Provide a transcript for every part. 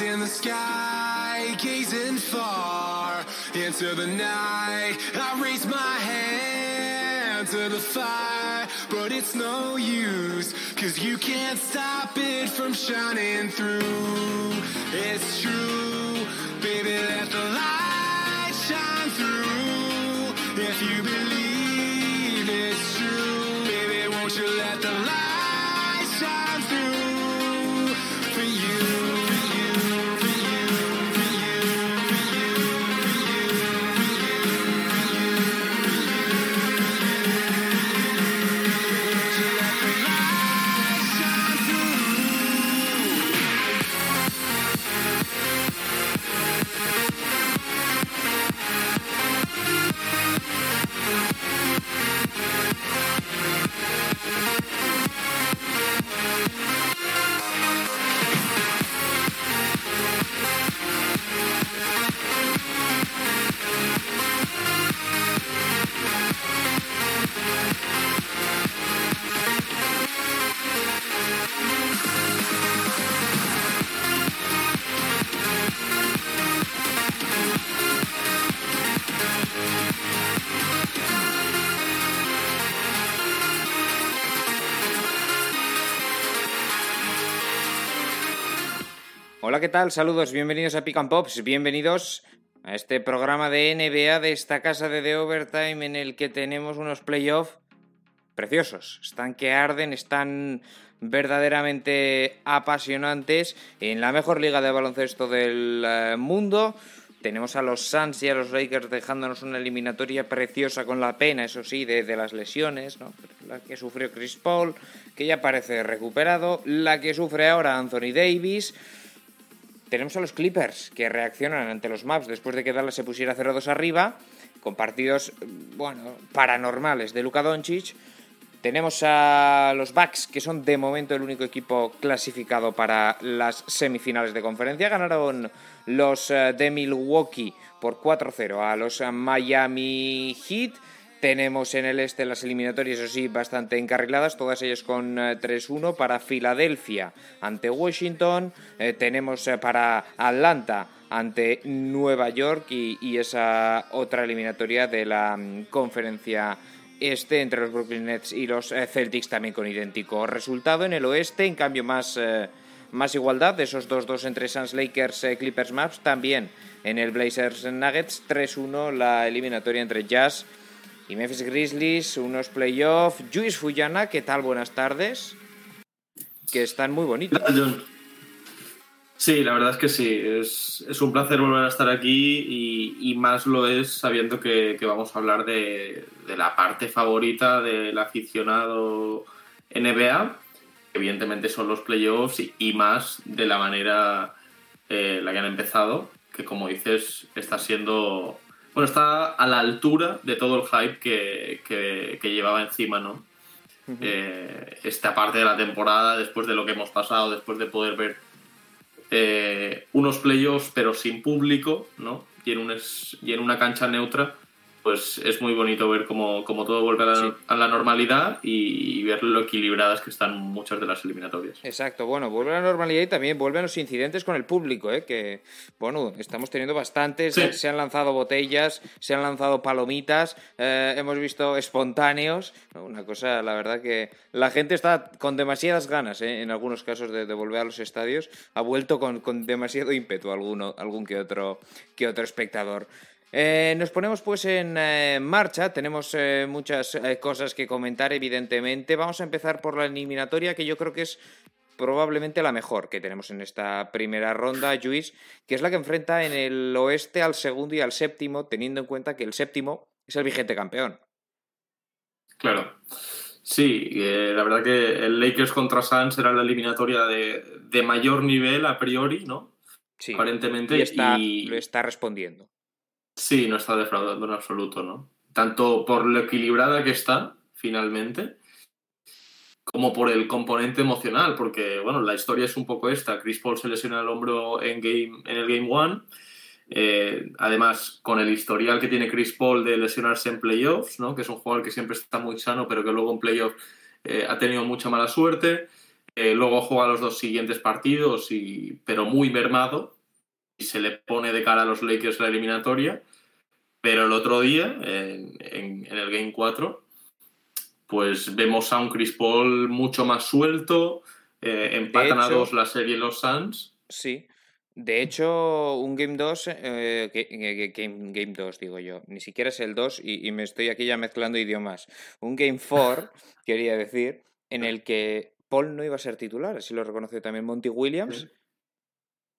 in the sky, gazing far into the night. I raise my hand to the fire, but it's no use, cause you can't stop it from shining through. It's true, baby, let the light shine through. If you believe Hola, ¿qué tal? Saludos, bienvenidos a Pick and Pops, bienvenidos a este programa de NBA de esta casa de The Overtime en el que tenemos unos playoffs preciosos. Están que arden, están verdaderamente apasionantes en la mejor liga de baloncesto del eh, mundo. Tenemos a los Suns y a los Lakers dejándonos una eliminatoria preciosa con la pena, eso sí, de, las lesiones. La que sufrió Chris Paul, que ya parece recuperado, la que sufre ahora Anthony Davis. Tenemos a los Clippers que reaccionan ante los Maps después de que Dallas se pusiera 0-2 arriba, con partidos, bueno, paranormales de Luka Doncic. Tenemos a los Bucks, que son de momento el único equipo clasificado para las semifinales de conferencia. Ganaron los eh, de Milwaukee por 4-0 a los eh, Miami Heat. Tenemos en el este las eliminatorias, eso sí, bastante encarriladas, todas ellas con eh, 3-1 para Filadelfia ante Washington. Eh, tenemos eh, para Atlanta ante Nueva York y, y esa otra eliminatoria de la mm, conferencia este entre los Brooklyn Nets y los eh, Celtics también con idéntico resultado. En el oeste, en cambio, más, eh, más igualdad de esos 2-2 entre Suns Lakers, eh, Clippers Maps. También en el Blazers Nuggets 3-1 la eliminatoria entre Jazz y Memphis Grizzlies. Unos playoffs. Luis Fuyana, ¿qué tal? Buenas tardes. Que están muy bonitos. Sí, la verdad es que sí. Es, es un placer volver a estar aquí y, y más lo es sabiendo que, que vamos a hablar de, de, la parte favorita del aficionado NBA, evidentemente son los playoffs y, y más de la manera eh, la que han empezado, que como dices está siendo... Bueno, está a la altura de todo el hype que, que, que llevaba encima, ¿no? Uh -huh. eh, esta parte de la temporada, después de lo que hemos pasado, después de poder ver eh, unos playoffs pero sin público, ¿no? Y en, un es, y en una cancha neutra, pues es muy bonito ver cómo, cómo todo vuelve a la, sí. a la normalidad y, y, ver lo equilibradas que están muchas de las eliminatorias. Exacto, bueno, vuelve a la normalidad y también vuelven los incidentes con el público, ¿eh? que, bueno, estamos teniendo bastantes, sí. se han lanzado botellas, se han lanzado palomitas, eh, hemos visto espontáneos, una cosa, la verdad que la gente está con demasiadas ganas, ¿eh? en algunos casos, de, de, volver a los estadios, ha vuelto con, con demasiado ímpetu alguno, algún que otro, que otro espectador. Eh, nos ponemos pues en eh, marcha, tenemos eh, muchas cosas que comentar evidentemente. Vamos a empezar por la eliminatoria que yo creo que es probablemente la mejor que tenemos en esta primera ronda, Luis, que es la que enfrenta en el oeste al segundo y al séptimo, teniendo en cuenta que el séptimo es el vigente campeón. Claro. Sí, la verdad que el Lakers contra Suns será la eliminatoria de, de mayor nivel a priori, ¿no? Sí, aparentemente. Y, está, y... lo está respondiendo. Sí, no está defraudando en absoluto, ¿no? Tanto por lo equilibrada que está, finalmente, como por el componente emocional, porque, bueno, la historia es un poco esta. Chris Paul se lesiona el hombro en, game, en el Game One. Eh, además, con el historial que tiene Chris Paul de lesionarse en playoffs, ¿no? que es un jugador que siempre está muy sano, pero que luego en playoffs eh, ha tenido mucha mala suerte. luego juega los dos siguientes partidos, y, pero muy mermado, y se le pone de cara a los Lakers la eliminatoria. Pero el otro día, en, en el Game 4, pues vemos a un Chris Paul mucho más suelto, eh, empatan a dos la serie los Suns. Sí. De hecho, un Game 2, eh, game, game 2 digo yo, ni siquiera es el 2 y, me estoy aquí ya mezclando idiomas. Un Game 4, quería decir, en el que Paul no iba a ser titular, así lo reconoció también Monty Williams.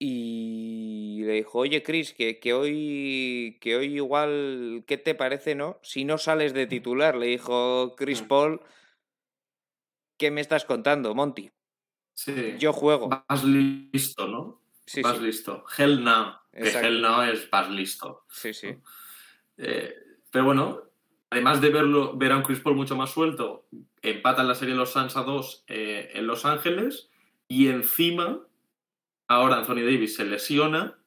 Y le dijo, oye Chris, que, que, hoy, que hoy igual, ¿qué te parece, no? Si no sales de titular, le dijo Chris. Paul, ¿qué me estás contando, Monty? Sí. Yo juego. Vas listo, ¿no? Sí, vas listo. Hell no. Que hell no es vas listo. Sí, sí. Eh, pero bueno, además de verlo, ver a un Chris Paul mucho más suelto, empatan la serie Los Suns a 2 eh, en Los Ángeles y encima ahora Anthony Davis se lesiona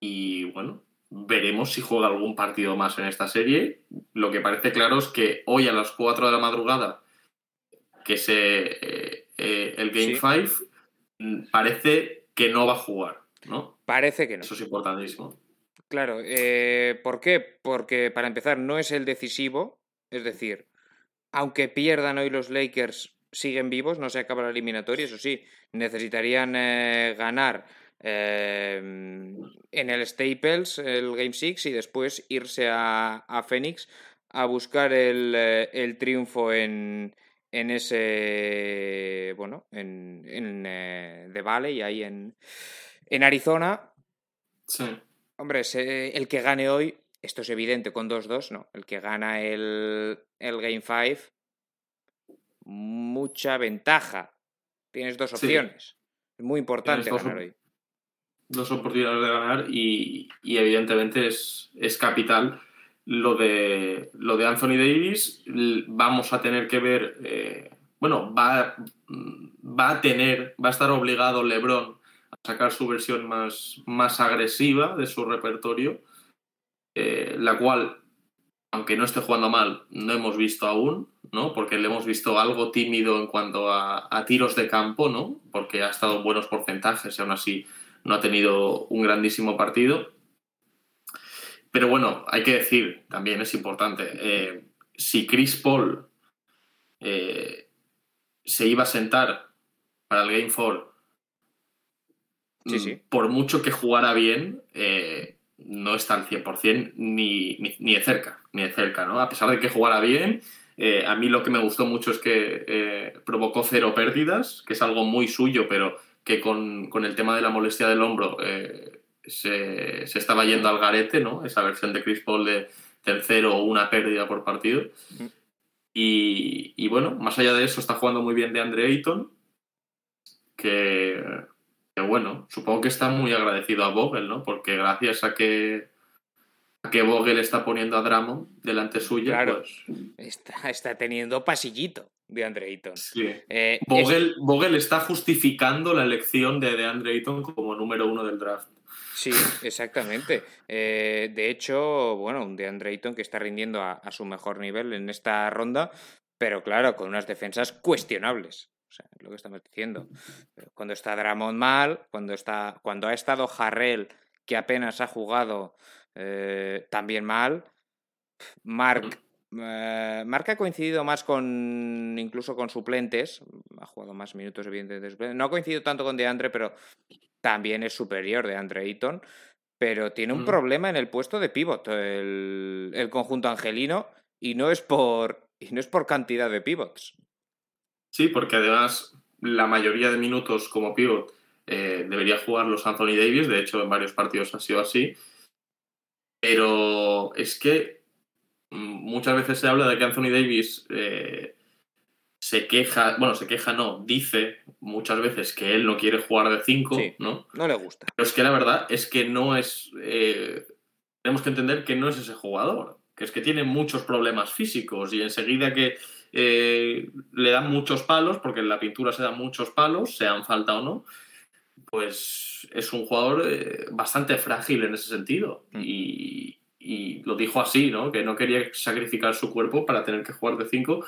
y bueno, veremos si juega algún partido más en esta serie. Lo que parece claro es que hoy a las 4 de la madrugada, que se eh, eh, el Game 5 mm, parece que no va a jugar, ¿no? Parece que no. Eso es importantísimo. Claro, eh, ¿por qué? Porque para empezar no es el decisivo, es decir, aunque pierdan hoy los Lakers, siguen vivos, no se acaba la eliminatoria, eso sí, necesitarían eh, ganar en el Staples el Game 6 y después irse a, a Phoenix a buscar el, el triunfo en, en ese, bueno, en, en eh, The Valley, ahí en, en Arizona. Sí. Hombre, el que gane hoy, esto es evidente con 2-2, ¿no? El que gana el, el Game 5, mucha ventaja. Tienes dos opciones. Es muy importante ganar hoy. Dos oportunidades de ganar y, y evidentemente es, es capital lo de, lo de Anthony Davis, vamos a tener que ver, eh, bueno, va, va a tener, va a estar obligado LeBron a sacar su versión más, más agresiva de su repertorio, eh, la cual, aunque no esté jugando mal, no hemos visto aún, ¿no? Porque le hemos visto algo tímido en cuanto a, a tiros de campo, ¿no? Porque ha estado en buenos porcentajes y aún así no ha tenido un grandísimo partido. Pero bueno, hay que decir, también es importante, eh, si Chris Paul eh, se iba a sentar para el Game 4, sí, sí. por mucho que jugara bien, eh, no está al 100% ni, ni, de cerca, ni de cerca, ¿no? A pesar de que jugara bien, a mí lo que me gustó mucho es que provocó cero pérdidas, que es algo muy suyo, pero que con, con el tema de la molestia del hombro se, estaba yendo al garete, ¿no? Esa versión de Chris Paul de tercero o una pérdida por partido. Y, bueno, más allá de eso, está jugando muy bien de Andre Ayton, que, bueno, supongo que está muy agradecido a Vogel, ¿no? Porque gracias a que, que Vogel está poniendo a Drummond delante suya, claro, pues... está, está teniendo pasillito de Andre Ayton. Sí. Eh, Vogel, está justificando la elección de, de Andre Ayton como número uno del draft. Sí, exactamente. Eh, de hecho, bueno, un DeAndre Ayton que está rindiendo a, su mejor nivel en esta ronda, pero claro, con unas defensas cuestionables. O sea, es lo que estamos diciendo. Cuando está Dramond mal, cuando, está, cuando ha estado Harrell, que apenas ha jugado eh, también mal, Mark eh, Mark ha coincidido más con incluso con suplentes, ha jugado más minutos evidentemente. No ha coincidido tanto con DeAndre, pero también es superior de Andre Eaton, pero tiene un mm. problema en el puesto de pivot el, conjunto angelino y no es por y no es por cantidad de pivots. Sí, porque además la mayoría de minutos como pivot eh, debería jugar los Anthony Davis, de hecho en varios partidos ha sido así, pero es que muchas veces se habla de que Anthony Davis eh, se queja, bueno, se queja no, dice muchas veces que él no quiere jugar de 5, ¿no? No le gusta. Pero es que la verdad es que no es. Eh, tenemos que entender que no es ese jugador, que es que tiene muchos problemas físicos y enseguida que eh, le dan muchos palos, porque en la pintura se dan muchos palos, sean falta o no, pues es un jugador eh, bastante frágil en ese sentido. Mm. Y, y, lo dijo así, ¿no? Que no quería sacrificar su cuerpo para tener que jugar de 5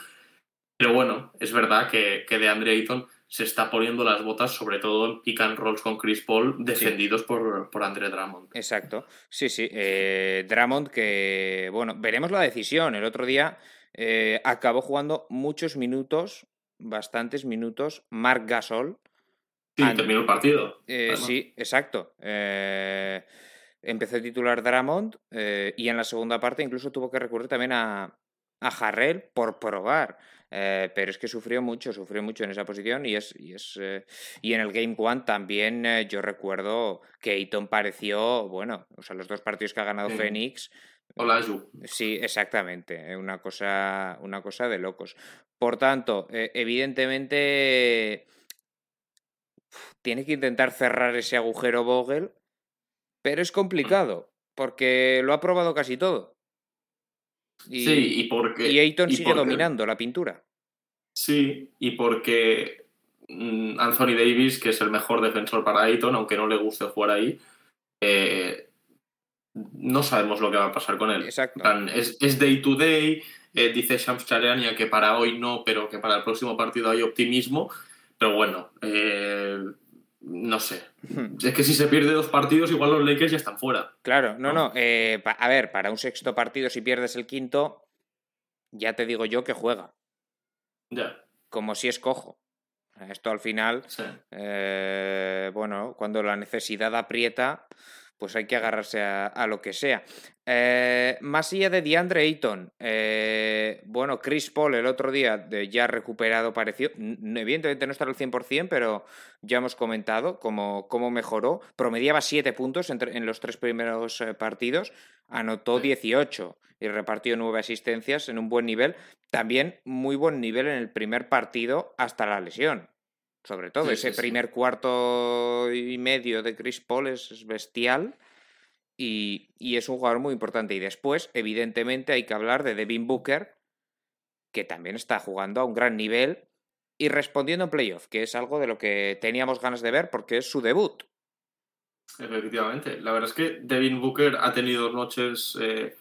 pero bueno, es verdad que, que de Andre Ayton se está poniendo las botas, sobre todo en pick and rolls con Chris Paul, defendidos por, por Andre Drummond. Exacto. Sí, sí. Eh, Drummond, que, bueno, veremos la decisión. El otro día eh, acabó jugando muchos minutos, bastantes minutos, Mark Gasol. Sí, terminó el partido. Eh, sí, exacto. empezó a titular Drummond y en la segunda parte incluso tuvo que recurrir también a, a Harrell por probar. Eh, pero es que sufrió mucho, sufrió mucho en esa posición y es, y, es, eh, y en el Game One también eh, yo recuerdo que Ayton pareció, bueno, o sea, los dos partidos que ha ganado Phoenix. Hola, Sí, exactamente, una cosa, una cosa de locos. Por tanto, evidentemente tiene que intentar cerrar ese agujero Vogel, pero es complicado, porque lo ha probado casi todo. Y, sí, y porque. Y Ayton sigue dominando la pintura. Sí, y porque mm, Anthony Davis, que es el mejor defensor para Ayton, aunque no le guste jugar ahí, eh, no sabemos lo que va a pasar con él. Exacto. Es, day to day, eh, dice Shams Charania que para hoy no, pero que para el próximo partido hay optimismo. Pero bueno, eh, no sé. Hmm. Es que si se pierde dos partidos, igual los Lakers ya están fuera. Claro, no, no. Eh, a ver, para un sexto partido, si pierdes el quinto, ya te digo yo que juega. Ya. Como si es cojo. Esto al final, eh, bueno, cuando la necesidad aprieta, pues hay que agarrarse a, lo que sea. Eh, más allá de DeAndre Ayton, eh, bueno, Chris Paul el otro día de ya recuperado pareció, evidentemente no está al 100%, pero ya hemos comentado cómo, cómo mejoró, promediaba 7 puntos en los tres primeros eh, partidos, anotó 18 y repartió 9 asistencias en un buen nivel, también muy buen nivel en el primer partido hasta la lesión. Sobre todo, ese primer cuarto y medio de Chris Paul es, bestial y, es un jugador muy importante. Y después, evidentemente, hay que hablar de Devin Booker, que también está jugando a un gran nivel y respondiendo en playoff, que es algo de lo que teníamos ganas de ver porque es su debut. Efectivamente, la verdad es que Devin Booker ha tenido noches eh,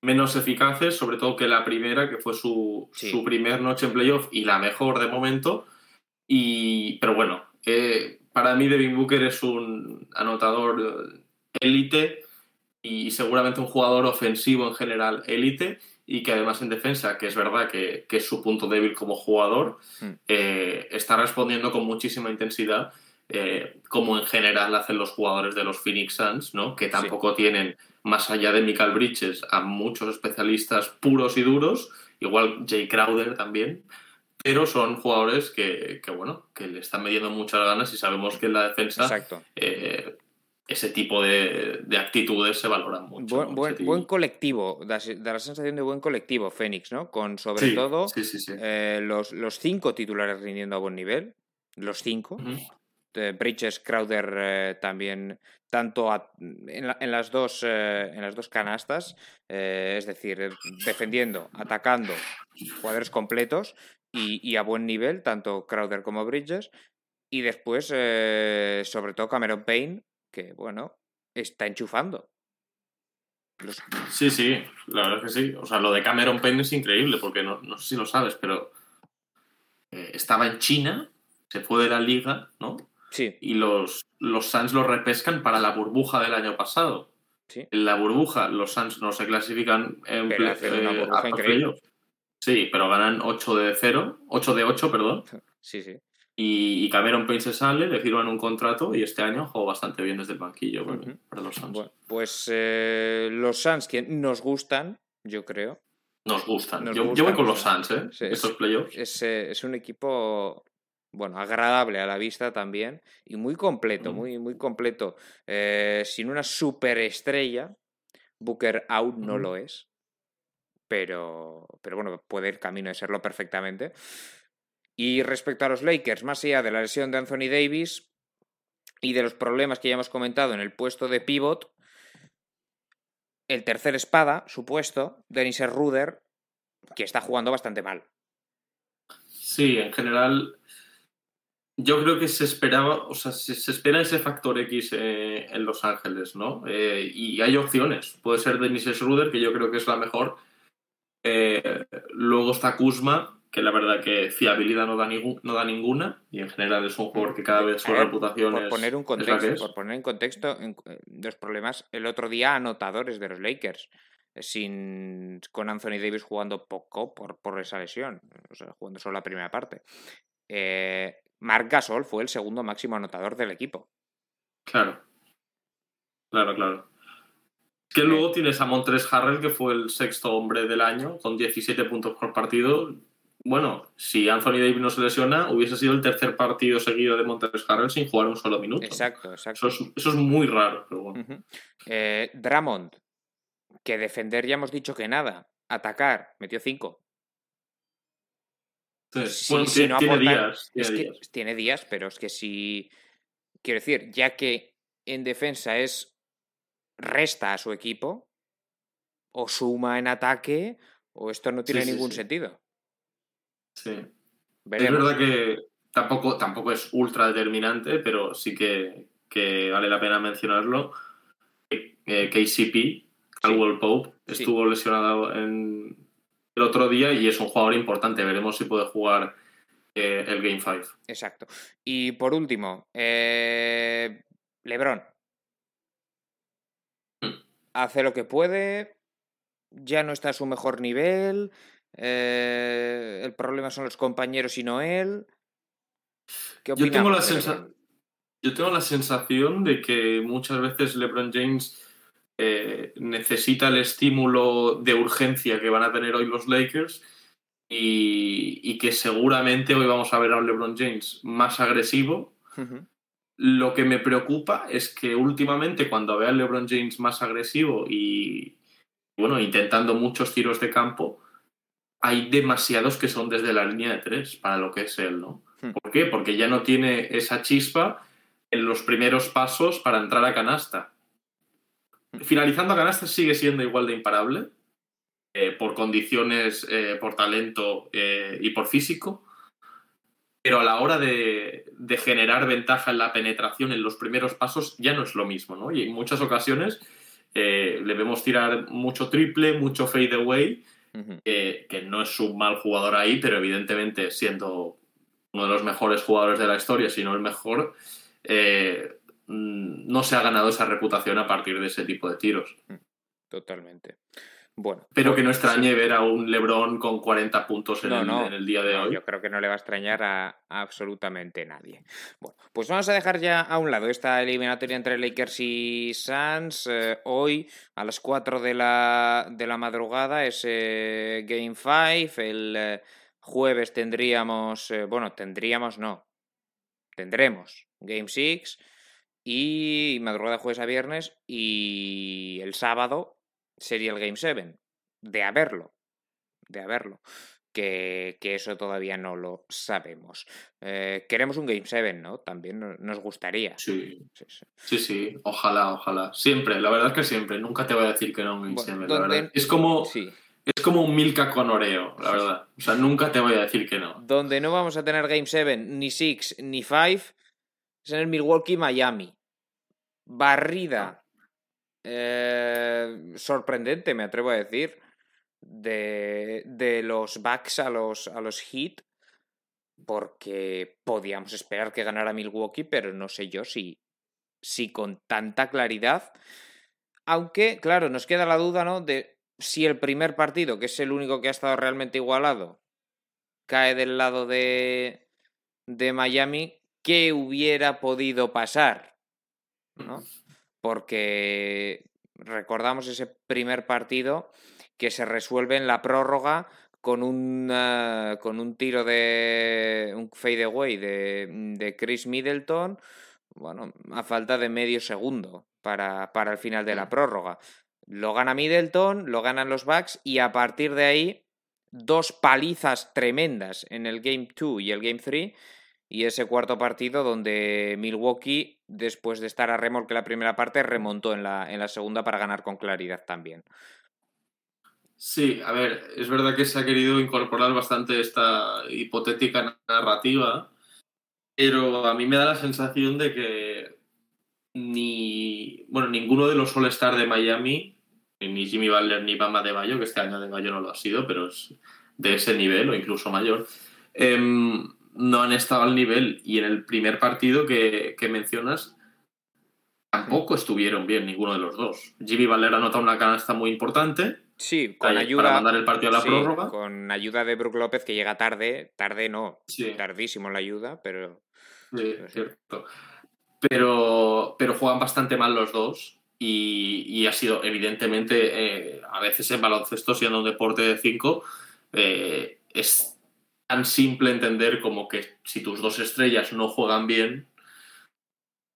menos eficaces, sobre todo que la primera, que fue su, su primer noche en playoff y la mejor de momento y, pero bueno, eh, para mí Devin Booker es un anotador élite y seguramente un jugador ofensivo en general élite y que además en defensa, que es verdad que, es su punto débil como jugador, hmm. eh, está respondiendo con muchísima intensidad, eh, como en general hacen los jugadores de los Phoenix Suns, ¿no? que tampoco tienen, más allá de Michael Bridges, a muchos especialistas puros y duros, igual Jay Crowder también, pero son jugadores que, bueno, que le están metiendo muchas ganas y sabemos que en la defensa eh, ese tipo de, actitudes se valoran mucho. Buen, colectivo, da, la sensación de buen colectivo Fénix, ¿no? Con sobre todo eh, los, los, cinco titulares rindiendo a buen nivel, los cinco. Bridges, Crowder eh, también, tanto en, las dos, en las dos canastas, es decir, defendiendo, atacando, jugadores completos, y, a buen nivel, tanto Crowder como Bridges. Y después, eh, sobre todo Cameron Payne, que bueno, está enchufando. Sí, sí, la verdad es que sí. O sea, lo de Cameron Payne es increíble, porque no, no sé si lo sabes, pero eh, estaba en China, se fue de la liga, ¿no? Sí. Y los, los Suns lo repescan para la burbuja del año pasado. Sí. En la burbuja, los Suns no se clasifican en pero una eh, burbuja increíble. Sí, pero ganan 8 de 0, 8 de 8, perdón. Sí, sí. Y, Cameron Payne se sale, le firman un contrato y este año jugó bastante bien desde el banquillo para, los Suns. pues eh, los Suns que nos gustan, yo creo. Nos gustan. yo, voy con los Suns, ¿eh? Estos playoffs. Eh, es, un equipo bueno, agradable a la vista también y muy completo, muy, muy completo. Eh, sin una superestrella, Booker out no lo es pero, pero bueno, puede ir camino de serlo perfectamente. Y respecto a los Lakers, más allá de la lesión de Anthony Davis y de los problemas que ya hemos comentado en el puesto de pivot, el tercer espada, supuesto, Dennis Ruder, que está jugando bastante mal. Sí, en general, yo creo que se esperaba, o sea, se, espera ese factor X eh, en Los Ángeles, ¿no? Eh, y hay opciones. Puede ser Dennis Ruder, que yo creo que es la mejor, eh, luego está Kuzma, que la verdad que fiabilidad no da, no da ninguna y en general es un jugador que cada vez su reputación por es, poner un contexto, Por poner en contexto los problemas, el otro día anotadores de los Lakers, sin, con Anthony Davis jugando poco por, por esa lesión, o sea, jugando solo la primera parte. Eh, Marc Gasol fue el segundo máximo anotador del equipo. Claro. Claro, claro. Que luego tienes a Montres Harrell, que fue el sexto hombre del año, con 17 puntos por partido. Bueno, si Anthony Davis no se lesiona, hubiese sido el tercer partido seguido de Montres Harrell sin jugar un solo minuto. Exacto, exacto. Eso es, muy raro, pero bueno. Eh, Dramond, que defender ya hemos dicho que nada. Atacar, metió 5. tiene, días, tiene días, pero es que si. Quiero decir, ya que en defensa es resta a su equipo, o suma en ataque, o esto no tiene ningún sentido. Sí. Es verdad que tampoco, tampoco es ultra determinante, pero sí que, vale la pena mencionarlo. Eh, KCP, Caldwell Pope, estuvo lesionado en el otro día y es un jugador importante. Veremos si puede jugar eh, el Game 5. Exacto. Y por último, eh, LeBron hace lo que puede, ya no está a su mejor nivel, eh, el problema son los compañeros y no él. ¿Qué yo, tengo la yo tengo la sensación de que muchas veces LeBron James eh, necesita el estímulo de urgencia que van a tener hoy los Lakers y, que seguramente hoy vamos a ver a un LeBron James más agresivo. Lo que me preocupa es que últimamente cuando veo a LeBron James más agresivo y bueno, intentando muchos tiros de campo, hay demasiados que son desde la línea de tres para lo que es él, ¿no? Hmm. ¿Por qué? Porque ya no tiene esa chispa en los primeros pasos para entrar a canasta. Hmm. Finalizando a canasta sigue siendo igual de imparable, eh, por condiciones, eh, por talento eh, y por físico, pero a la hora de, generar ventaja en la penetración en los primeros pasos ya no es lo mismo, ¿no? Y en muchas ocasiones eh, le vemos tirar mucho triple, mucho fade away, que no es un mal jugador ahí, pero evidentemente siendo uno de los mejores jugadores de la historia, si no el mejor, eh, mm, no se ha ganado esa reputación a partir de ese tipo de tiros. Totalmente. Bueno, Pero que no extrañe ver a un LeBron con 40 puntos en, el, día de hoy. Yo creo que no le va a extrañar a, absolutamente nadie. Bueno, pues vamos a dejar ya a un lado esta eliminatoria entre Lakers y Suns. Eh, hoy, a las 4 de la, de la madrugada, es Game 5. El eh, jueves tendríamos, eh, bueno, tendríamos no, tendremos Game 6 y madrugada jueves a viernes y el sábado sería el Game 7. De haberlo. De haberlo. Que, eso todavía no lo sabemos. Eh, queremos un Game 7, ¿no? También nos gustaría. Sí. Sí, sí. Ojalá, ojalá. Siempre, la verdad es que siempre. Nunca te voy a decir que no un Game 7. Es como. Es como un Milka con Oreo, la verdad. O sea, nunca te voy a decir que no. Donde no vamos a tener Game 7, ni 6, ni 5, es en el Milwaukee, Miami. Barrida eh, sorprendente, me atrevo a decir, de, de los backs a los, a los Heat, porque podíamos esperar que ganara Milwaukee, pero no sé yo si, si con tanta claridad. Aunque, claro, nos queda la duda, ¿no? De si el primer partido, que es el único que ha estado realmente igualado, cae del lado de, de Miami, ¿qué hubiera podido pasar? ¿No? porque recordamos ese primer partido que se resuelve en la prórroga con un, eh, con un tiro de un fadeaway de, de Chris Middleton, bueno, a falta de medio segundo para, para el final de la mm. prórroga. Lo gana Middleton, lo ganan los Bucks y a partir de ahí dos palizas tremendas en el Game 2 y el Game 3 y ese cuarto partido donde Milwaukee, después de estar a remolque la primera parte, remontó en la, en la segunda para ganar con claridad también. Sí, a ver, es verdad que se ha querido incorporar bastante esta hipotética narrativa, pero a mí me da la sensación de que ni, bueno, ninguno de los All-Star de Miami, ni Jimmy Butler ni Bama de Bayo, que este año de Bayo no lo ha sido, pero es de ese nivel o incluso mayor, em, no han estado al nivel. Y en el primer partido que, mencionas, tampoco estuvieron bien ninguno de los dos. Jimmy Valera ha notado una canasta muy importante. Sí, con ayuda. Para mandar el partido a la prórroga. Con ayuda de Brook López, que llega tarde. Tarde no. Tardísimo la ayuda, pero. Sí, cierto. Pero, pero juegan bastante mal los dos. Y, ha sido, evidentemente, eh, a veces en baloncesto, siendo un deporte de cinco, eh, es tan simple entender como que si tus dos estrellas no juegan bien,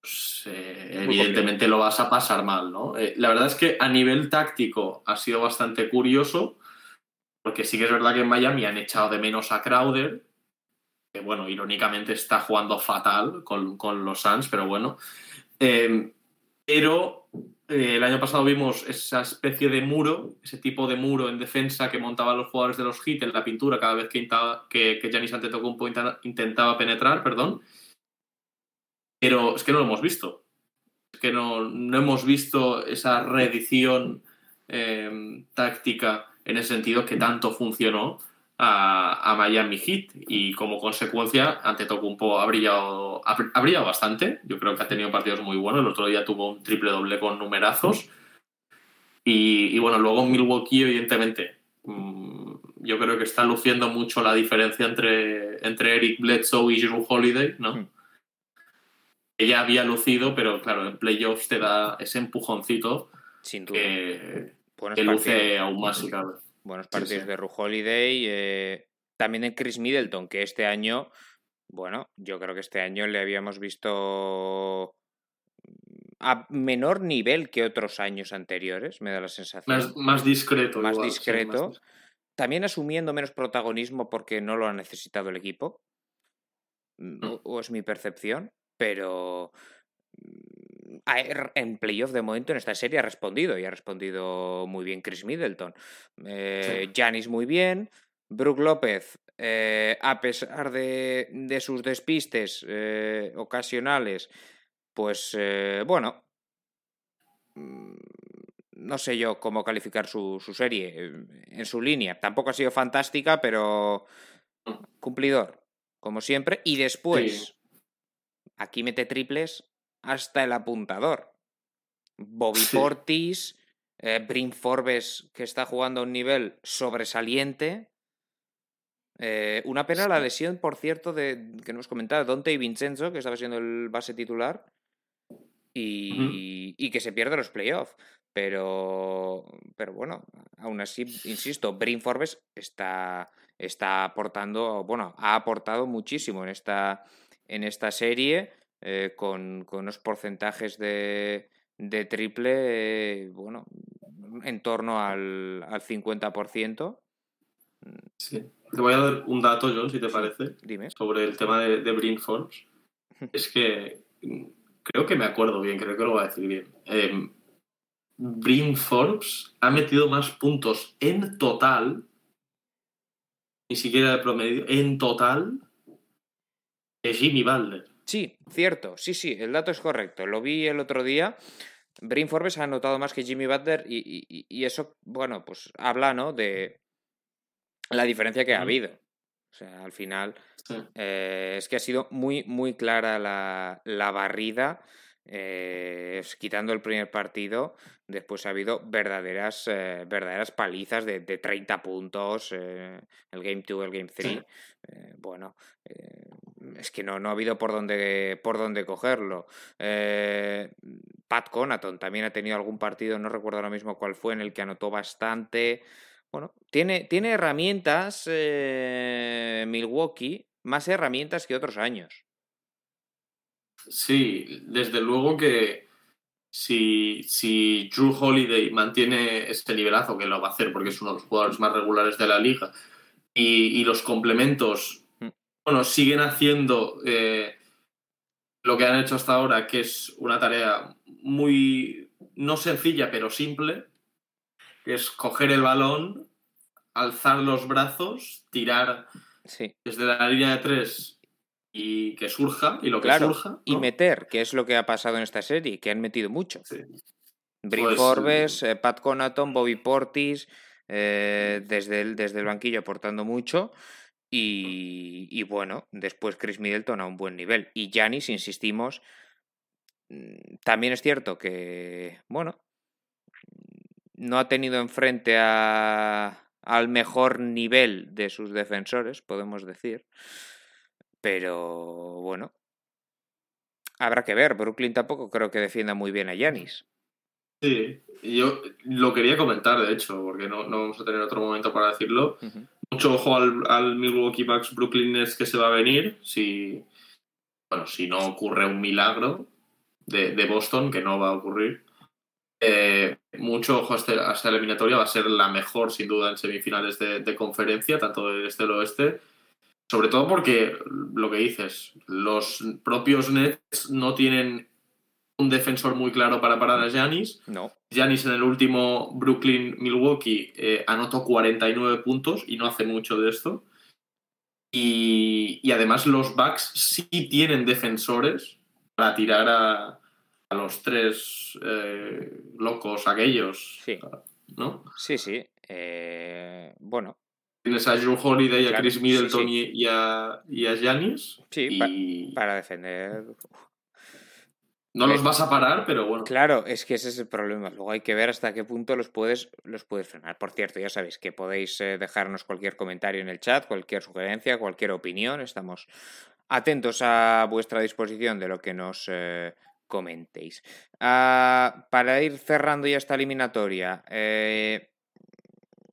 pues, eh, evidentemente lo vas a pasar mal, ¿no? Eh, la verdad es que a nivel táctico ha sido bastante curioso, porque sí que es verdad que en Miami han echado de menos a Crowder, que bueno, irónicamente está jugando fatal con, los Suns, pero bueno. pero eh, el año pasado vimos esa especie de muro, ese tipo de muro en defensa que montaban los jugadores de los Heat en la pintura cada vez que, intentaba, que, que Giannis Antetokounmpo intentaba penetrar, perdón. Pero es que no lo hemos visto. Es que no, hemos visto esa reedición eh, táctica en ese sentido que tanto funcionó a, Miami Heat y como consecuencia Antetokounmpo ha brillado, ha, brillado bastante. Yo creo que ha tenido partidos muy buenos. El otro día tuvo un triple doble con numerazos. Y, bueno, luego Milwaukee, evidentemente, mm, yo creo que está luciendo mucho la diferencia entre, entre Eric Bledsoe y Drew Holiday, ¿no? Hmm. Ella había lucido, pero claro, en playoffs te da ese empujoncito Sin que, luce aún más. Claro. Buenos partidos de Ru Holiday. Eh, también en Chris Middleton, que este año, bueno, yo creo que este año le habíamos visto a menor nivel que otros años anteriores, me da la sensación. Más, discreto. Más discreto. También asumiendo menos protagonismo porque no lo ha necesitado el equipo. Mm, mm. O es mi percepción. Pero en playoff de momento en esta serie ha respondido y ha respondido muy bien Chris Middleton. Eh, Janis muy bien. Brook López, eh, a pesar de, sus despistes eh, ocasionales, pues bueno, mm, no sé yo cómo calificar su, serie en su línea. Tampoco ha sido fantástica, pero mm. cumplidor, como siempre. Y después, aquí mete triples hasta el apuntador. Bobby Portis, eh, Brin Forbes, que está jugando a un nivel sobresaliente. Eh, una pena la lesión, por cierto, de que nos comentaba Dante y Vincenzo, que estaba siendo el base titular, y, que se pierde los playoffs. Pero, pero bueno, aún así, insisto, Brin Forbes está, está aportando, bueno, ha aportado muchísimo en esta, en esta serie. Eh, con, unos porcentajes de, triple, bueno, en torno al, al 50%. Sí. Te voy a dar un dato, John, si te parece, Dime. sobre el tema de, de Brin Forbes. es que mm, creo que me acuerdo bien, creo que lo voy a decir bien. Eh, Brin Forbes ha metido más puntos en total, ni siquiera de promedio, en total, que Jimmy Butler. Sí, cierto, sí, sí, el dato es correcto. Lo vi el otro día. Brin Forbes ha anotado más que Jimmy Butler y, eso, bueno, pues habla, ¿no? De la diferencia que ha habido. O sea, al final eh, es que ha sido muy, muy clara la, la barrida. Eh, quitando el primer partido, después ha habido verdaderas, eh, verdaderas palizas de, de 30 puntos, el Game 2, el Game 3. bueno, es que no, no ha habido por dónde, por dónde cogerlo. Eh, Pat Conaton también ha tenido algún partido, no recuerdo ahora mismo cuál fue, en el que anotó bastante. Bueno, tiene, tiene herramientas eh, Milwaukee, más herramientas que otros años. Sí, desde luego que si, si Drew Holiday mantiene este nivelazo, que lo va a hacer porque es uno de los jugadores más regulares de la liga, y, y los complementos bueno, siguen haciendo eh, lo que han hecho hasta ahora, que es una tarea muy, no sencilla, pero simple, que es coger el balón, alzar los brazos, tirar desde la línea de tres y que surja, y lo que surja. Y meter, que es lo que ha pasado en esta serie, que han metido mucho. Sí. Brin pues, Forbes, eh, Pat Conaton, Bobby Portis, eh, desde, el, desde el banquillo aportando mucho. Y, y, bueno, después Chris Middleton a un buen nivel. Y Janis, insistimos, mm, también es cierto que, bueno, no ha tenido enfrente a, al mejor nivel de sus defensores, podemos decir. Pero bueno, habrá que ver. Brooklyn tampoco creo que defienda muy bien a Yanis. Sí, yo lo quería comentar, de hecho, porque no, no vamos a tener otro momento para decirlo. Mucho ojo al, al, Milwaukee Bucks Brooklyn Nets que se va a venir. Si, bueno, si no ocurre un milagro de, de Boston, que no va a ocurrir. Eh, mucho ojo a, este, a, esta eliminatoria, va a ser la mejor sin duda en semifinales de, de conferencia, tanto del este del oeste. Sobre todo porque, lo que dices, los propios Nets no tienen un defensor muy claro para parar a Giannis. No. Giannis en el último Brooklyn-Milwaukee eh, anotó 49 puntos y no hace mucho de esto. Y, y, además los Bucks sí tienen defensores para tirar a, a los tres eh, locos aquellos. Sí. ¿No? Sí, sí. Eh, bueno. Tienes a Drew Holiday, claro, a Chris Middleton sí, sí. Y, a, y a Giannis. Sí, y... pa para defender. No los vas a parar, pero bueno. Claro, es que ese es el problema. Luego hay que ver hasta qué punto los puedes, los puedes frenar. Por cierto, ya sabéis que podéis eh, dejarnos cualquier comentario en el chat, cualquier sugerencia, cualquier opinión. Estamos atentos a vuestra disposición de lo que nos eh, comentéis. Uh, para ir cerrando ya esta eliminatoria, eh,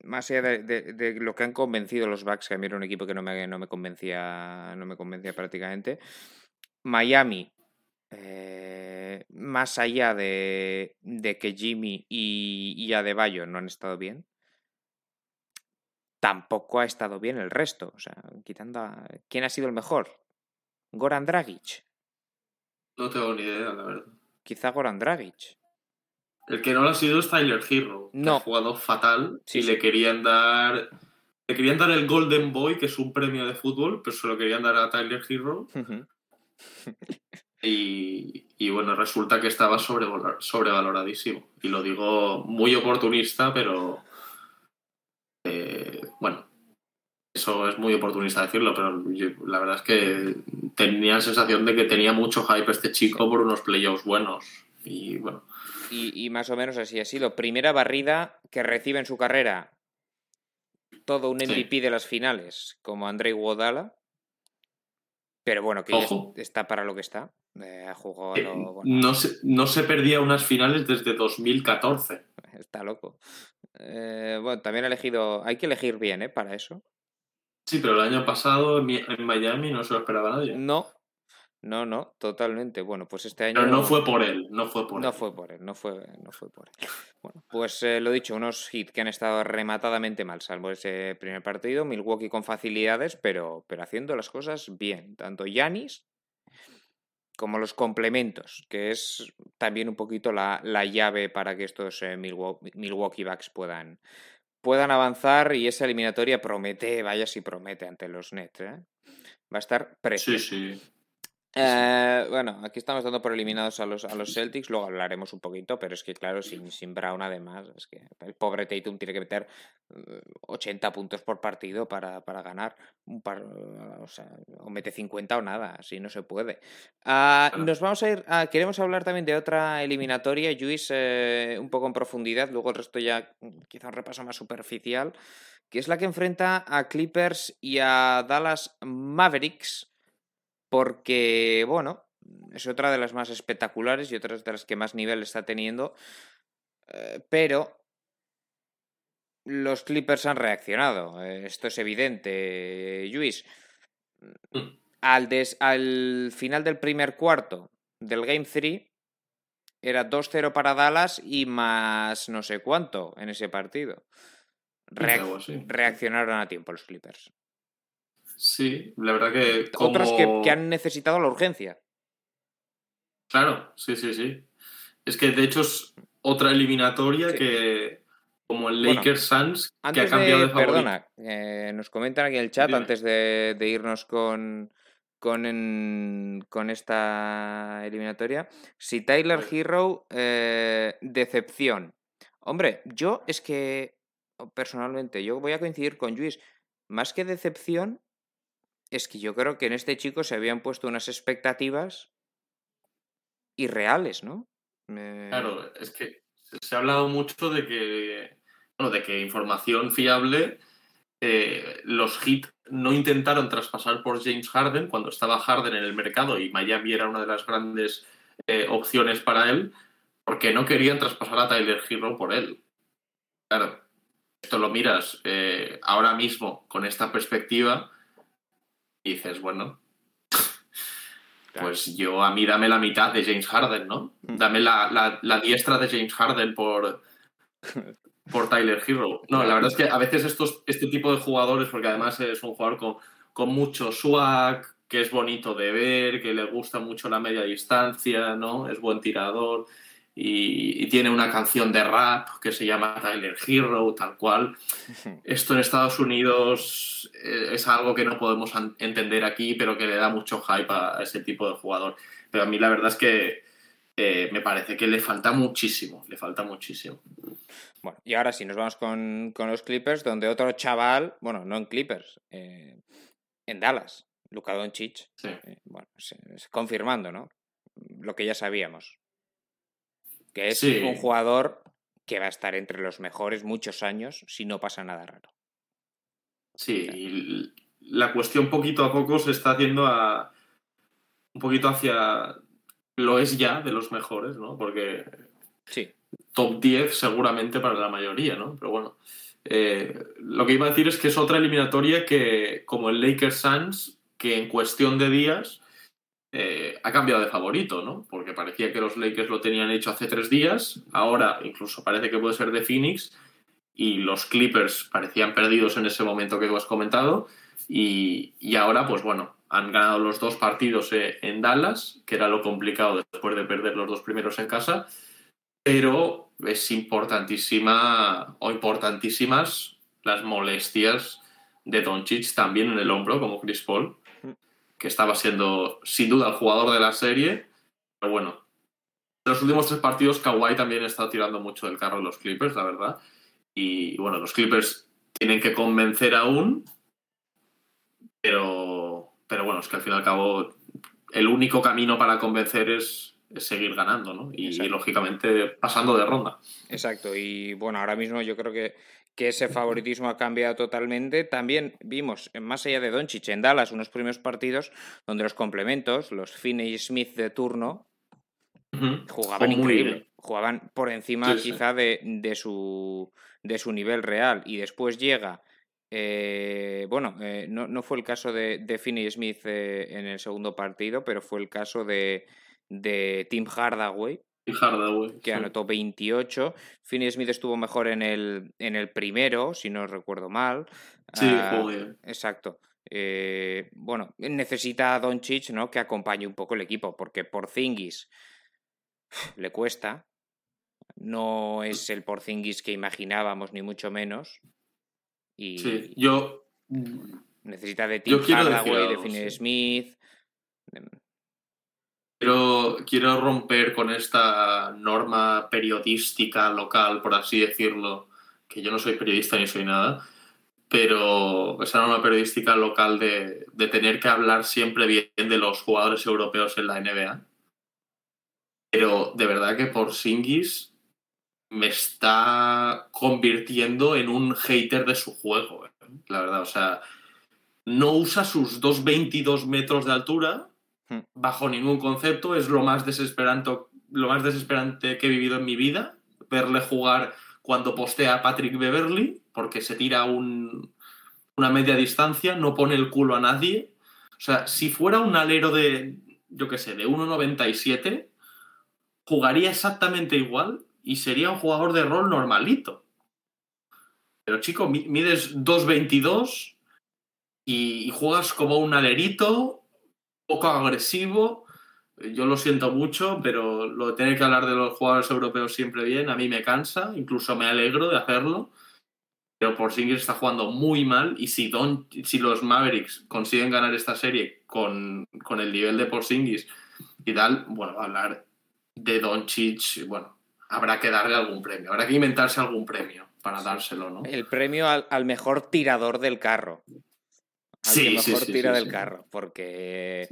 más allá de, de, de, lo que han convencido los Bucks, que a mí era un equipo que no me, no me convencía, no me convencía prácticamente. Miami, eh, más allá de, de, que Jimmy y, y Adebayo no han estado bien, tampoco ha estado bien el resto. O sea, quitando a... ¿Quién ha sido el mejor? Goran Dragic. No tengo ni idea, la verdad. Quizá Goran Dragic. El que no lo ha sido es Tyler Hero. No. ha jugado fatal Sí, y sí. le querían dar. Le querían dar el Golden Boy, que es un premio de fútbol, pero se lo querían dar a Tyler Hero. Y, y bueno, resulta que estaba sobrevaloradísimo. Y lo digo muy oportunista, pero. eh, bueno, eso es muy oportunista decirlo, pero yo- la verdad es que tenía la sensación de que tenía mucho hype este chico por unos playoffs buenos. Y bueno, Y, y más o menos así ha sido. Primera barrida que recibe en su carrera todo un Sí. MVP de las finales, como Andrei Guadala. Pero bueno, que está para lo que está. Eh, eh, bueno, no, se, no se perdía unas finales desde 2014. está loco. Eh, bueno, también ha elegido. Hay que elegir bien, ¿eh? Para eso. Sí, pero el año pasado en Miami no se lo esperaba nadie. No, no, no, totalmente. Bueno, pues este año. Pero no fue por él, no fue por No él. fue por él, no fue, no fue por él. Bueno, pues eh, lo dicho, unos hits que han estado rematadamente mal, salvo ese primer partido. Milwaukee con facilidades, pero, pero haciendo las cosas bien. Tanto Yanis como los complementos, que es también un poquito la, la llave para que estos eh, Milwaukee, Milwaukee Bucks puedan, puedan avanzar. Y esa eliminatoria promete, vaya si promete ante los Nets. ¿eh? Va a estar Sí, precioso. sí. Eh, bueno, aquí estamos dando por eliminados a los, a los Celtics, luego hablaremos un poquito, pero es que claro, sin, sin Brown además, es que el pobre Tatum tiene que meter eh, 80 puntos por partido para, para ganar, un par, o, sea, o mete 50 o nada, así no se puede. Ah, nos vamos a ir, ah, queremos hablar también de otra eliminatoria, Luis, eh, un poco en profundidad, luego el resto ya mm, quizá un repaso más superficial, que es la que enfrenta a Clippers y a Dallas Mavericks porque, bueno, es otra de las más espectaculares y otra de las que más nivel está teniendo, eh, pero los Clippers han reaccionado, eh, esto es evidente, Luis. Mm. Al, des- al final del primer cuarto del Game 3 era 2-0 para Dallas y más no sé cuánto en ese partido. Reac- reaccionaron a tiempo los Clippers. Sí, la verdad que. Como... Otros que, que han necesitado la urgencia. Claro, sí, sí, sí. Es que de hecho es otra eliminatoria Sí. que. Como el Bueno, Lakers Suns, que ha Antes cambiado de, de, favorito. perdona, eh, nos comentan aquí en el chat Dime. antes de, de irnos con, con, en- con esta eliminatoria. Si Tyler. Hero, eh, decepción. Hombre, yo es que personalmente, yo voy a coincidir con Luis, más que decepción, es que yo creo que en este chico se habían puesto unas expectativas irreales, ¿no? Claro, es que se ha hablado mucho de que, bueno, de que información fiable, eh, los Heat no intentaron traspasar por James Harden cuando estaba Harden en el mercado y Miami era una de las grandes eh, opciones para él, porque no querían traspasar a Tyler Hero por él. Claro, esto lo miras eh, ahora mismo con esta perspectiva y dices, bueno, pues yo a mí dame la mitad de James Harden, ¿no? Mm. Dame la, diestra de James Harden por, por Tyler Hero. No, la verdad es que a veces estos, este tipo de jugadores, porque además es un jugador con, con mucho swag, que es bonito de ver, que le gusta mucho la media distancia, ¿no? Es buen tirador y, tiene una canción de rap que se llama Tyler Hero, tal cual. Esto en Estados Unidos eh, es algo que no podemos entender aquí, pero que le da mucho hype a ese tipo de jugador. Pero a mí la verdad es que eh, me parece que le falta muchísimo, le falta muchísimo. Bueno, y ahora sí, nos vamos con, los Clippers, donde otro chaval, bueno, no en Clippers, eh, en Dallas, Luka Doncic, bueno, confirmando, ¿no? Lo que ya sabíamos que es un jugador que va a estar entre los mejores muchos años si no pasa nada raro. Sí, la cuestión poquito a poco se está haciendo a un poquito hacia lo es ya de los mejores, ¿no? Porque sí. top 10 seguramente para la mayoría, ¿no? Pero bueno, eh, lo que iba a decir es que es otra eliminatoria que, como el Lakers Suns, que en cuestión de días eh, ha cambiado de favorito, ¿no? Porque parecía que los Lakers lo tenían hecho hace tres días, ahora incluso parece que puede ser de Phoenix, y los Clippers parecían perdidos en ese momento que tú has comentado, y, ahora, pues bueno, han ganado los dos partidos eh, en Dallas, que era lo complicado después de perder los dos primeros en casa, pero es importantísima o importantísimas las molestias de Doncic también en el hombro, como Chris Paul que estaba siendo sin duda el jugador de la serie. Pero bueno, en los últimos tres partidos Kawhi también está tirando mucho del carro de los Clippers, la verdad. Y bueno, los Clippers tienen que convencer aún, pero, pero bueno, es que al fin y al cabo el único camino para convencer es, seguir ganando, ¿no? y, lógicamente pasando de ronda. Exacto, y bueno, ahora mismo yo creo que que ese favoritismo ha cambiado totalmente. También vimos, más allá de Doncic, en Dallas, unos primeros partidos donde los complementos, los Finney Smith de turno, jugaban increíble. Jugaban por encima quizá De, de, su, de su nivel real. Y después llega... Eh, bueno, eh, no, no, fue el caso de, de Finney Smith eh, en el segundo partido, pero fue el caso de, de Tim Hardaway, que anotó 28. Finney Smith estuvo mejor en el, en el primero, si no recuerdo mal. Sí, ah, Exacto. Eh, bueno, necesita a Doncic ¿no? que acompañe un poco el equipo, porque Porzingis le cuesta. No es el Porzingis que imaginábamos, ni mucho menos. Y sí, yo. Necesita de Tim Hardaway, de Finney Smith. Quiero, quiero romper con esta norma periodística local, por así decirlo, que yo no soy periodista ni soy nada, pero esa norma periodística local de, tener que hablar siempre bien de los jugadores europeos en la NBA. Pero de verdad que por Singis me está convirtiendo en un hater de su juego, ¿eh? la verdad. O sea, no usa sus 2,22 metros de altura. Bajo ningún concepto. Es lo más, desesperante, lo más desesperante que he vivido en mi vida, verle jugar cuando postea a Patrick Beverly, porque se tira un, una media distancia, no pone el culo a nadie. O sea, si fuera un alero de, yo qué sé, de 1,97, jugaría exactamente igual y sería un jugador de rol normalito. Pero chico, mides 2,22 y juegas como un alerito poco agresivo. Yo lo siento mucho, pero lo de tener que hablar de los jugadores europeos siempre bien, a mí me cansa, incluso me alegro de hacerlo. Pero Porzingis está jugando muy mal y si, Don, si los Mavericks consiguen ganar esta serie con, con el nivel de Porzingis y tal, bueno, hablar de Doncic, bueno, habrá que darle algún premio, habrá que inventarse algún premio. para dárselo, ¿no? El premio al, al mejor tirador del carro. Al Sí, que mejor sí, tira del carro, porque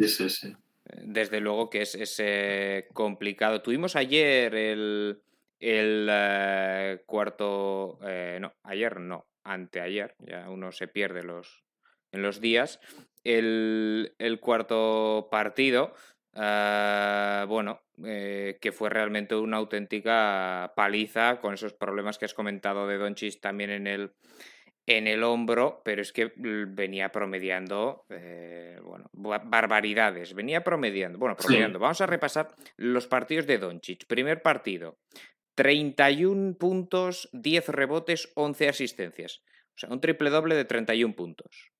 desde luego que es, es, eh, complicado. Tuvimos ayer el, el eh, cuarto, eh, no, ayer no, anteayer, ya uno se pierde los, en los días, el, el cuarto partido, ah, bueno, eh, que fue realmente una auténtica paliza con esos problemas que has comentado de Donchis también en el, en el hombro, pero es que venía promediando, eh, bueno, ba- barbaridades, venía promediando, bueno, Sí. promediando. Vamos a repasar los partidos de Doncic. Primer partido, 31 puntos, 10 rebotes, 11 asistencias. O sea, un triple doble de 31 puntos.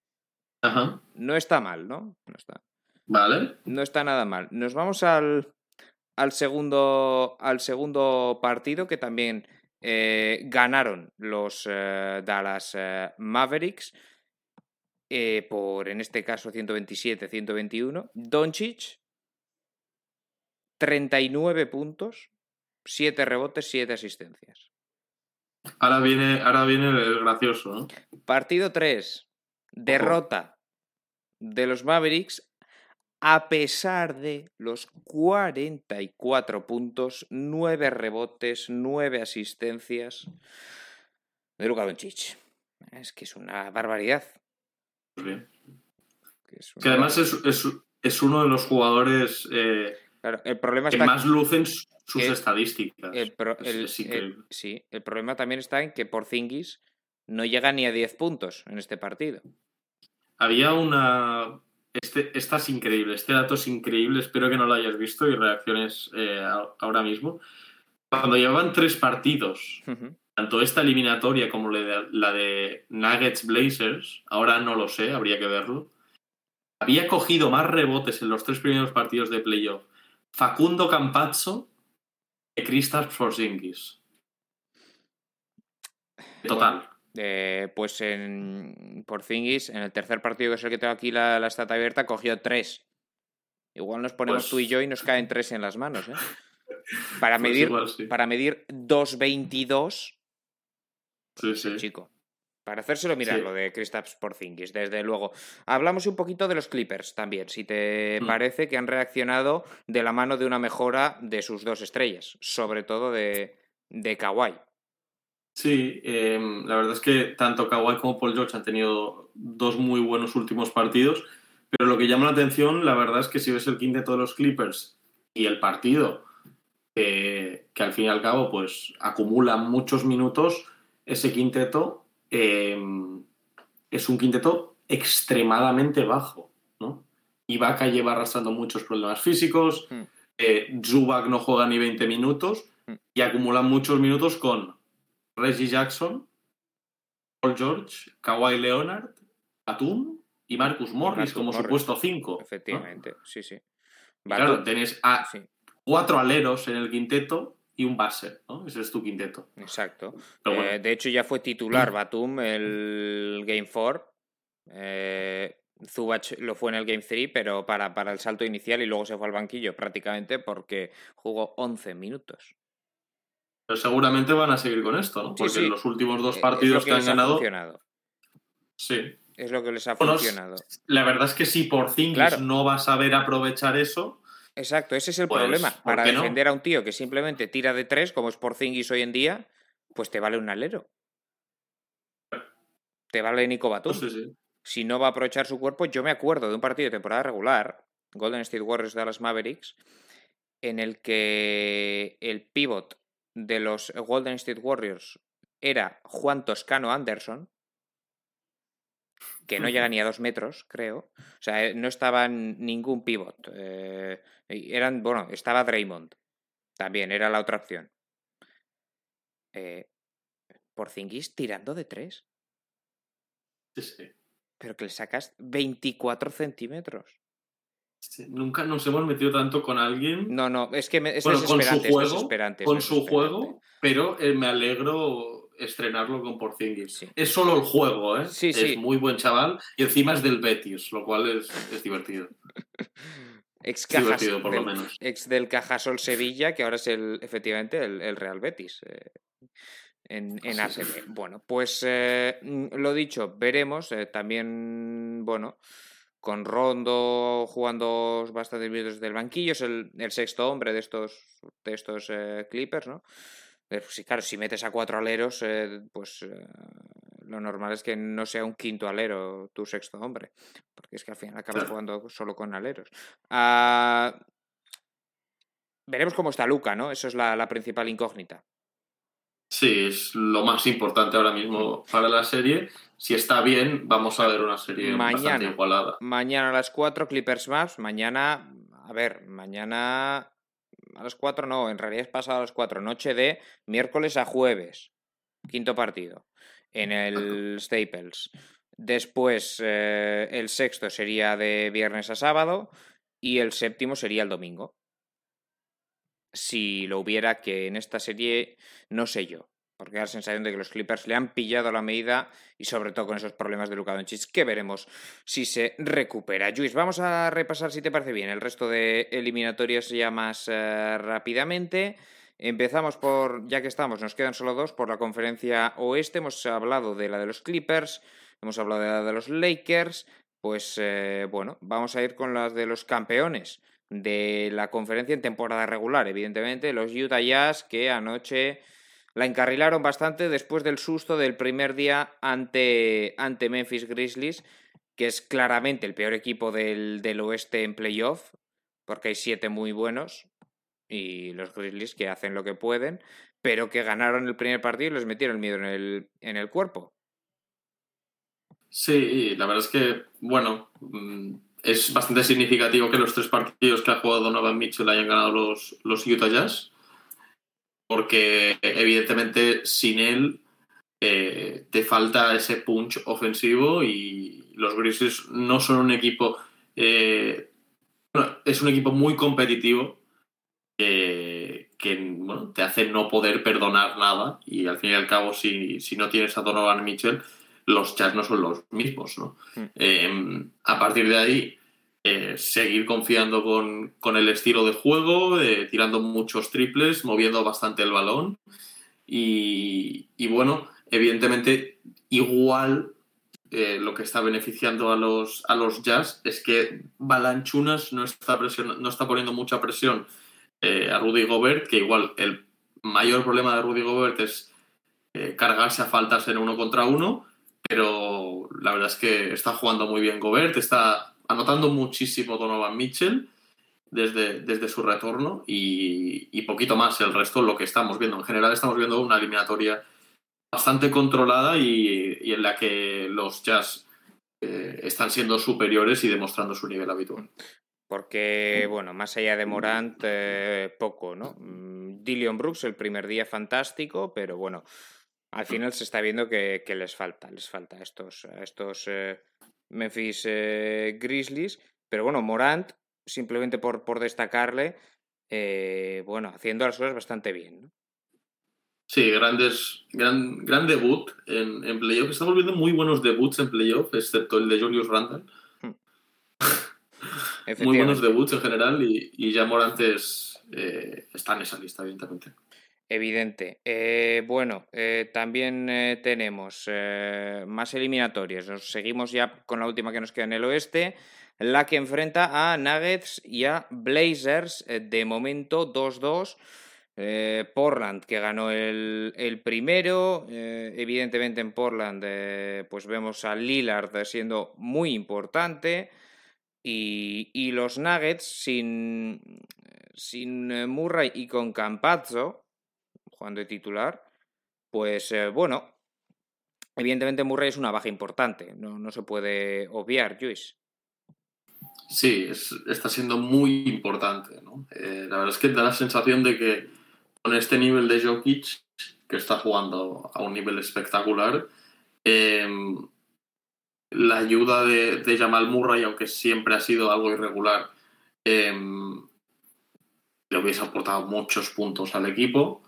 Ajá. No está mal, ¿no? No está, Vale. no está nada mal. Nos vamos al, al, segundo, al segundo partido que también eh, ganaron los eh, Dallas eh, Mavericks por, en este caso, 127-121. Doncic, 39 puntos, 7 rebotes, 7 asistencias. Ahora viene, ahora viene el gracioso, ¿no? Partido 3. Derrota de los Mavericks a pesar de los 44 puntos, 9 rebotes, 9 asistencias de Luka Doncic. Es que es una barbaridad. Bien. que es una Que además es, es, es uno de los jugadores eh, Claro, el problema que está más lucen sus estadísticas. el pro- sí, el problema también está en que Porzingis no llega ni a 10 puntos en este partido. Había una. Este, esta es increíble, este dato es increíble, espero que no lo hayas visto y reacciones eh, ahora mismo. Cuando llevaban tres partidos, tanto esta eliminatoria como la de, la de Nuggets Blazers, ahora no lo sé, habría que verlo, había cogido más rebotes en los tres primeros partidos de playoff Facundo Campazzo que Kristaps Porzingis. Total. Eh, pues en Porzingis, en el tercer partido, que es el que tengo aquí la, la stat abierta, cogió tres. Igual nos ponemos Pues- tú y yo y nos caen tres en las manos, ¿eh? Para Pues medir, igual sí. para medir 2.22, Sí, sí. chico. Para hacérselo mirar lo de Kristaps Porzingis, desde luego. Hablamos un poquito de los Clippers también, si te Mm. parece que han reaccionado de la mano de una mejora de sus dos estrellas, sobre todo de, de Kawhi. Sí, eh, la verdad es que tanto Kawhi como Paul George han tenido dos muy buenos últimos partidos, pero lo que llama la atención, la verdad es que si ves el quinteto de los Clippers y el partido, eh, que al fin y al cabo pues acumula muchos minutos, ese quinteto eh, es un quinteto extremadamente bajo, ¿no? Ibaka lleva arrastrando muchos problemas físicos, Mm. eh, Zubac no juega ni 20 minutos Mm. y acumulan muchos minutos con Reggie Jackson, Paul George, Kawhi Leonard, Atum y Marcus Morris Marcus como Morris, supuesto 5. Efectivamente, sí, sí. Claro, tenés a sí, cuatro aleros en el quinteto y un base, ¿no? Ese es tu quinteto. exacto. Bueno. Eh, de hecho, ya fue titular Batum el Game 4. Eh, Zubac lo fue en el Game 3, pero para, para el salto inicial y luego se fue al banquillo prácticamente porque jugó 11 minutos. Pero seguramente van a seguir con esto, ¿no? Porque sí. los últimos dos Eh, partidos es lo que, que, han ganado. funcionado. Sí. Es lo que les ha Bueno, funcionado. La verdad es que si Porzingis Claro. no va a saber aprovechar eso, Exacto, ese es el Pues, problema. ¿por Para no? defender a un tío que simplemente tira de tres, como es Porzingis hoy en día, pues te vale un alero. Te vale Nico Batum. pues sí. si no va a aprovechar su cuerpo, yo me acuerdo de un partido de temporada regular, Golden State Warriors Dallas Mavericks, en el que el pivot de los Golden State Warriors era Juan Toscano Anderson, que no llega ni a dos metros, creo. O sea, eh, no estaba ningún pivot. eh, eran, bueno, estaba Draymond. También era la otra opción. Eh, Porzingis tirando de tres. Sí, sí. Pero que le sacas 24 centímetros. Sí, Nunca nos hemos metido tanto con alguien No, no, es que me- es Bueno, con su juego, es con su juego, pero eh, me alegro estrenarlo con Porzingis. Sí. Es solo el juego, ¿eh? Sí, es muy buen chaval y encima es del Betis, lo cual es, es divertido. Ex, Cajas- divertido, por lo del, menos. ex del Cajasol Sevilla, que ahora es el, efectivamente el, el Real Betis. eh. en, en ACB. Bueno, pues eh, lo dicho, veremos. eh, también, bueno, con Rondo jugando bastante bien desde el banquillo, es el, el sexto hombre de estos, de estos eh, Clippers, ¿no? Pues claro, si metes a cuatro aleros, eh, pues eh, lo normal es que no sea un quinto alero tu sexto hombre, porque es que al final acabas jugando solo con aleros. Ah, veremos cómo está Luca, ¿no? Eso es la, la principal incógnita. Sí, es lo más importante ahora mismo para la serie. Si está bien, vamos a ver una serie bastante Mañana. igualada. Mañana a las 4, Clippers Maps. Mañana, a ver, mañana a las 4 no, en realidad es pasado a las 4, noche de miércoles a jueves. Quinto partido en el Staples. Después, eh, el sexto sería de viernes a sábado y el séptimo sería el domingo. Si lo hubiera, que en esta serie no sé yo. Porque da la sensación de que los Clippers le han pillado la medida y sobre todo con esos problemas de Luka Doncic que veremos si se recupera. Luis, vamos a repasar si te parece bien el resto de eliminatorias ya más eh, rápidamente. Empezamos por, ya que estamos, nos quedan solo dos, por la conferencia oeste. Hemos hablado de la de los Clippers, hemos hablado de la de los Lakers. Pues eh, bueno, vamos a ir con las de los campeones de la conferencia en temporada regular, evidentemente, los Utah Jazz que anoche la encarrilaron bastante después del susto del primer día ante, ante Memphis Grizzlies, que es claramente el peor equipo del, del oeste en playoff, porque hay siete muy buenos y los Grizzlies que hacen lo que pueden, pero que ganaron el primer partido y les metieron el miedo en el, en el cuerpo. Sí, la verdad es que, bueno, mm, es bastante significativo que los tres partidos que ha jugado Donovan Mitchell hayan ganado los, los Utah Jazz, porque evidentemente sin él eh, te falta ese punch ofensivo y los Grizzlies no son un equipo, eh, es un equipo muy competitivo que, que, bueno, te hace no poder perdonar nada y al fin y al cabo si, si no tienes a Donovan Mitchell los Jazz no son los mismos, ¿no? Mm. Eh, a partir de ahí, eh, seguir confiando con, con, el estilo de juego, eh, tirando muchos triples, moviendo bastante el balón. Y, y bueno, evidentemente, igual eh, lo que está beneficiando a los, a los Jazz es que Balanchunas no está, no está poniendo mucha presión a Rudy Gobert, que igual el mayor problema de Rudy Gobert es cargarse a faltas en uno contra uno pero la verdad es que está jugando muy bien Gobert, está anotando muchísimo Donovan Mitchell desde, desde su retorno y, poquito más el resto lo que estamos viendo. En general estamos viendo una eliminatoria bastante controlada y, y en la que los Jazz eh, están siendo superiores y demostrando su nivel habitual. Porque, bueno, más allá de Morant, eh, poco, ¿no? Mm, Dillion Brooks el primer día fantástico, pero bueno, al final se está viendo que, que les falta, les falta a estos, a estos eh, Memphis eh, Grizzlies. Pero bueno, Morant, simplemente por, por destacarle, eh, bueno, haciendo las cosas bastante bien. ¿no? Sí, grandes, gran, gran debut en, en playoff. Estamos viendo muy buenos debuts en playoff, excepto el de Julius Randle. muy buenos debuts en general y, y ya Morant es, eh, está en esa lista, evidentemente. Evidente. Eh, bueno, eh, también eh, tenemos más eliminatorias. Nos seguimos ya con la última que nos queda en el oeste, la que enfrenta a Nuggets y a Blazers. de momento 2-2. Portland que ganó el, el primero. evidentemente en Portland pues vemos a Lillard siendo muy importante. Y, y los Nuggets sin, sin Murray y con Campazzo jugando de titular, pues eh, bueno, evidentemente Murray es una baja importante, no, no se puede obviar, Luis. Sí, es, está siendo muy importante. ¿no? Eh, la verdad es que da la sensación de que con este nivel de Jokic, que está jugando a un nivel espectacular, eh, la ayuda de, de, Jamal Murray, aunque siempre ha sido algo irregular, le hubiese aportado muchos puntos al equipo.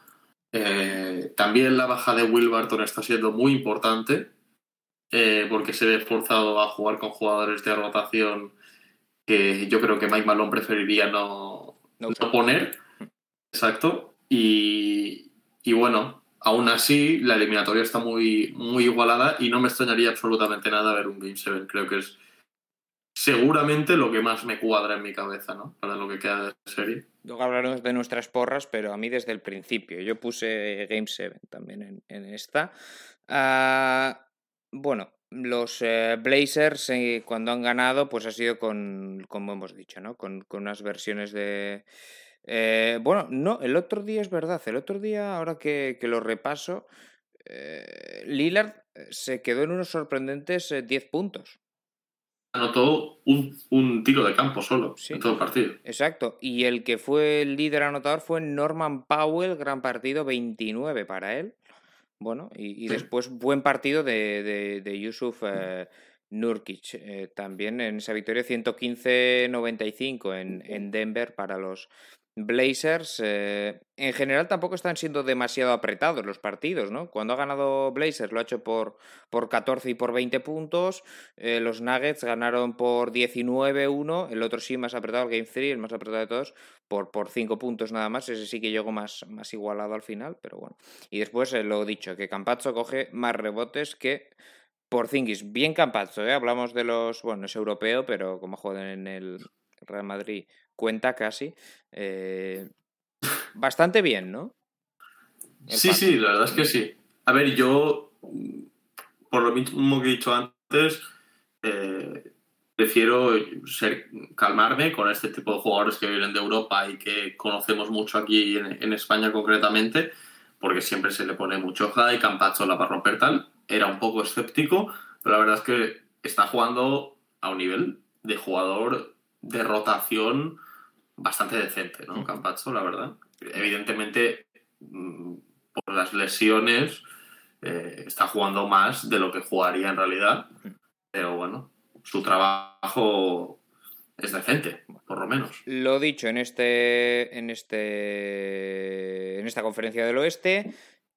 Eh, también la baja de Will Barton está siendo muy importante eh, porque se ve forzado a jugar con jugadores de rotación que yo creo que Mike Malone preferiría no, no, no poner. Exacto. Y, y, bueno, aún así, la eliminatoria está muy, muy igualada y no me extrañaría absolutamente nada ver un Game 7. Creo que es seguramente lo que más me cuadra en mi cabeza, ¿no? Para lo que queda de serie. Luego hablaremos de nuestras porras, pero a mí desde el principio. Yo puse Game 7 también en, esta. Ah, bueno, los eh, Blazers eh, cuando han ganado, pues ha sido con, como hemos dicho, ¿no? Con, unas versiones de... Eh, bueno, no, el otro día es verdad, el otro día, ahora que, lo repaso, Lillard se quedó en unos sorprendentes 10 puntos anotó un, un, tiro de campo solo en todo el partido. Exacto. Y el que fue el líder anotador fue Norman Powell, gran partido, 29 para él. Bueno, y, después buen partido de, de, Yusuf eh, Nurkic. Eh, también en esa victoria 115-95 en, en Denver para los Blazers, eh, en general tampoco están siendo demasiado apretados los partidos, ¿no? Cuando ha ganado Blazers lo ha hecho por, por 14 y por 20 puntos, eh, los Nuggets ganaron por 19-1, el otro sí más apretado, el Game 3, el más apretado de todos, por, por 5 puntos nada más, ese sí que llegó más, más igualado al final, pero bueno. Y después eh, lo dicho, que Campazzo coge más rebotes que por Zingis. Bien Campazzo, ¿eh? Hablamos de los, bueno, es europeo, pero como juegan en el Real Madrid cuenta casi. Eh, bastante bien, ¿no? sí, sí, la verdad es que sí. A ver, yo, por lo mismo que he dicho antes, eh, prefiero ser, calmarme con este tipo de jugadores que vienen de Europa y que conocemos mucho aquí en, España concretamente, porque siempre se le pone mucho y Campacho la va a romper tal. Era un poco escéptico, pero la verdad es que está jugando a un nivel de jugador de rotación bastante decente, ¿no? Campazzo, la verdad. Evidentemente, mm, por las lesiones, eh, está jugando más de lo que jugaría en realidad. Pero bueno, su trabajo es decente, por lo menos. Lo dicho en este. en este. en esta conferencia del oeste.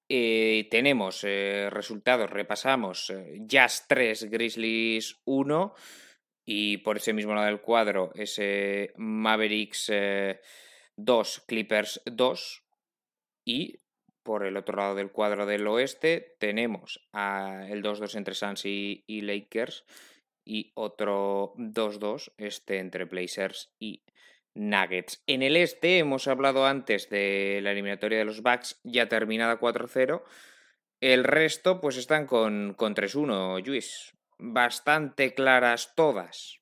Eh, tenemos eh, resultados, repasamos Jazz 3, Grizzlies 1. Y por ese mismo lado del cuadro, ese Mavericks 2, eh, Clippers 2. Y por el otro lado del cuadro del oeste tenemos a el 2-2 entre Suns y, Lakers y otro 2-2 este entre Blazers y Nuggets. En el este hemos hablado antes de la eliminatoria de los Bucks ya terminada 4-0. El resto pues están con, con 3-1, Luis bastante claras todas.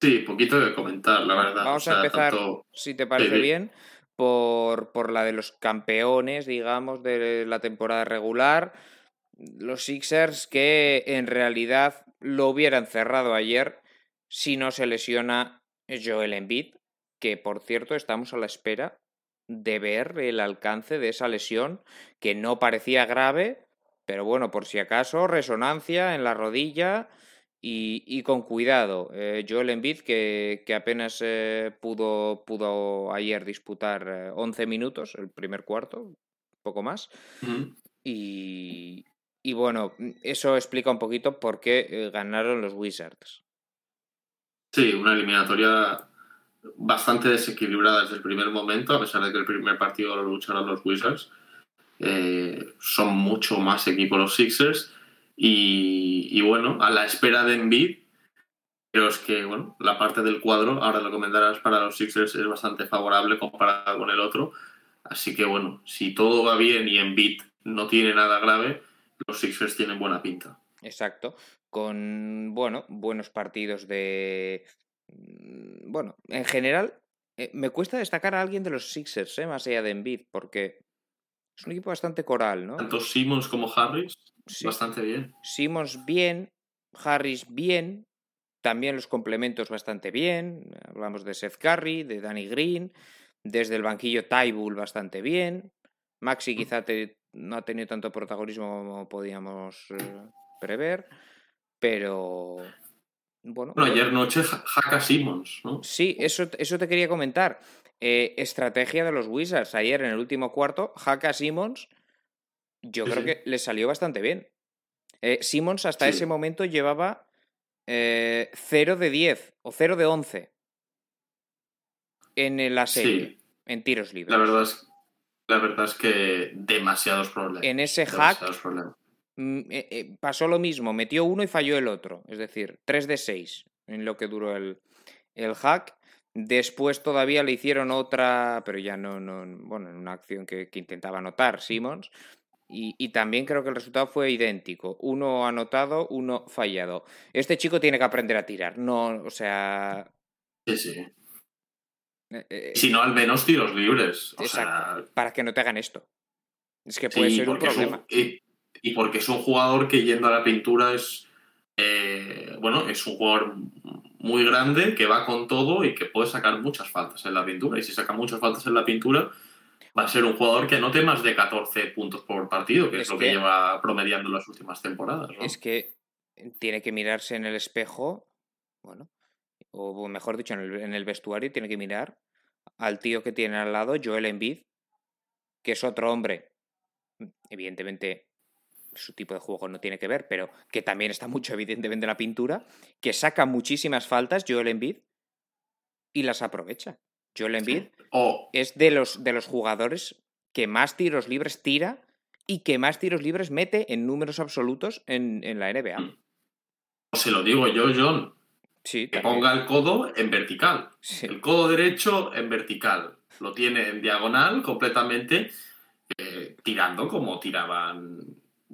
Sí, poquito de comentar, la verdad. Vamos a empezar, si te parece bien, por, por la de los campeones, digamos, de la temporada regular. Los Sixers que en realidad lo hubieran cerrado ayer si no se lesiona Joel Embiid, que por cierto estamos a la espera de ver el alcance de esa lesión que no parecía grave, pero bueno, por si acaso, resonancia en la rodilla y, con cuidado. Eh, Joel Embiid, que, que apenas eh, pudo, pudo ayer disputar 11 eh, minutos, el primer cuarto, poco más. y, y bueno, eso explica un poquito por qué ganaron los Wizards. Sí, una eliminatoria bastante desequilibrada desde el primer momento, a pesar de que el primer partido lo lucharon los Wizards. Eh, son mucho más equipos los Sixers. Y, bueno, a la espera de Embiid, creo que bueno, la parte del cuadro, ahora lo comentarás, para los Sixers es bastante favorable comparado con el otro. Así que bueno, si todo va bien y Embiid no tiene nada grave, los Sixers tienen buena pinta. Exacto. Con, bueno, buenos partidos de... Mm, bueno, en general, eh, me cuesta destacar a alguien de los Sixers, eh, más allá de Embiid, porque es un equipo bastante coral, ¿no? Tanto Simmons como Harris, bastante bien. Simmons bien, Harris bien, también los complementos bastante bien. Hablamos de Seth Curry, de Danny Green, desde el banquillo Tybull bastante bien. Maxi mm. quizá no ha tenido tanto protagonismo como podíamos eh, prever, pero bueno. ayer noche Haka Simmons, ¿no? Sí, eso, eso te quería comentar. Eh, estrategia de los Wizards. Ayer en el último cuarto, Haka Simmons, yo creo que le salió bastante bien. Eh, Simmons hasta ese momento llevaba 0 eh, de 10 o 0 de 11 en la serie, en tiros libres. La verdad es la verdad es que demasiados problemas. En ese hack mm, eh, pasó lo mismo, metió uno y falló el otro, es decir, 3 de 6 en lo que duró el, el hack. Después todavía le hicieron otra, pero ya no, no bueno, en una acción que, que intentaba anotar Simmons. Y, y, también creo que el resultado fue idéntico. Uno anotado, uno fallado. Este chico tiene que aprender a tirar. No, o sea. Sí, sí. Eh, eh, si no, al menos tiros libres. O exacto, sea... Para que no te hagan esto. Es que puede sí, ser un problema. Un, y, y, porque es un jugador que yendo a la pintura es. Eh, bueno, es un jugador muy grande que va con todo y que puede sacar muchas faltas en la pintura. Y si saca muchas faltas en la pintura, va a ser un jugador que anote más de 14 puntos por partido, que es, es lo que, que, lleva promediando las últimas temporadas. ¿no? Es que tiene que mirarse en el espejo, bueno, o mejor dicho, en el, en el vestuario, tiene que mirar al tío que tiene al lado, Joel Embiid, que es otro hombre, evidentemente su tipo de juego no tiene que ver, pero que también está mucho evidentemente en la pintura, que saca muchísimas faltas, Joel Embiid, y las aprovecha. Joel Embiid sí. oh. es de los, de los jugadores que más tiros libres tira y que más tiros libres mete en números absolutos en, en la NBA. Se lo digo yo, John. Sí, que ponga el codo en vertical. Sí. El codo derecho en vertical. Lo tiene en diagonal completamente, eh, tirando como tiraban,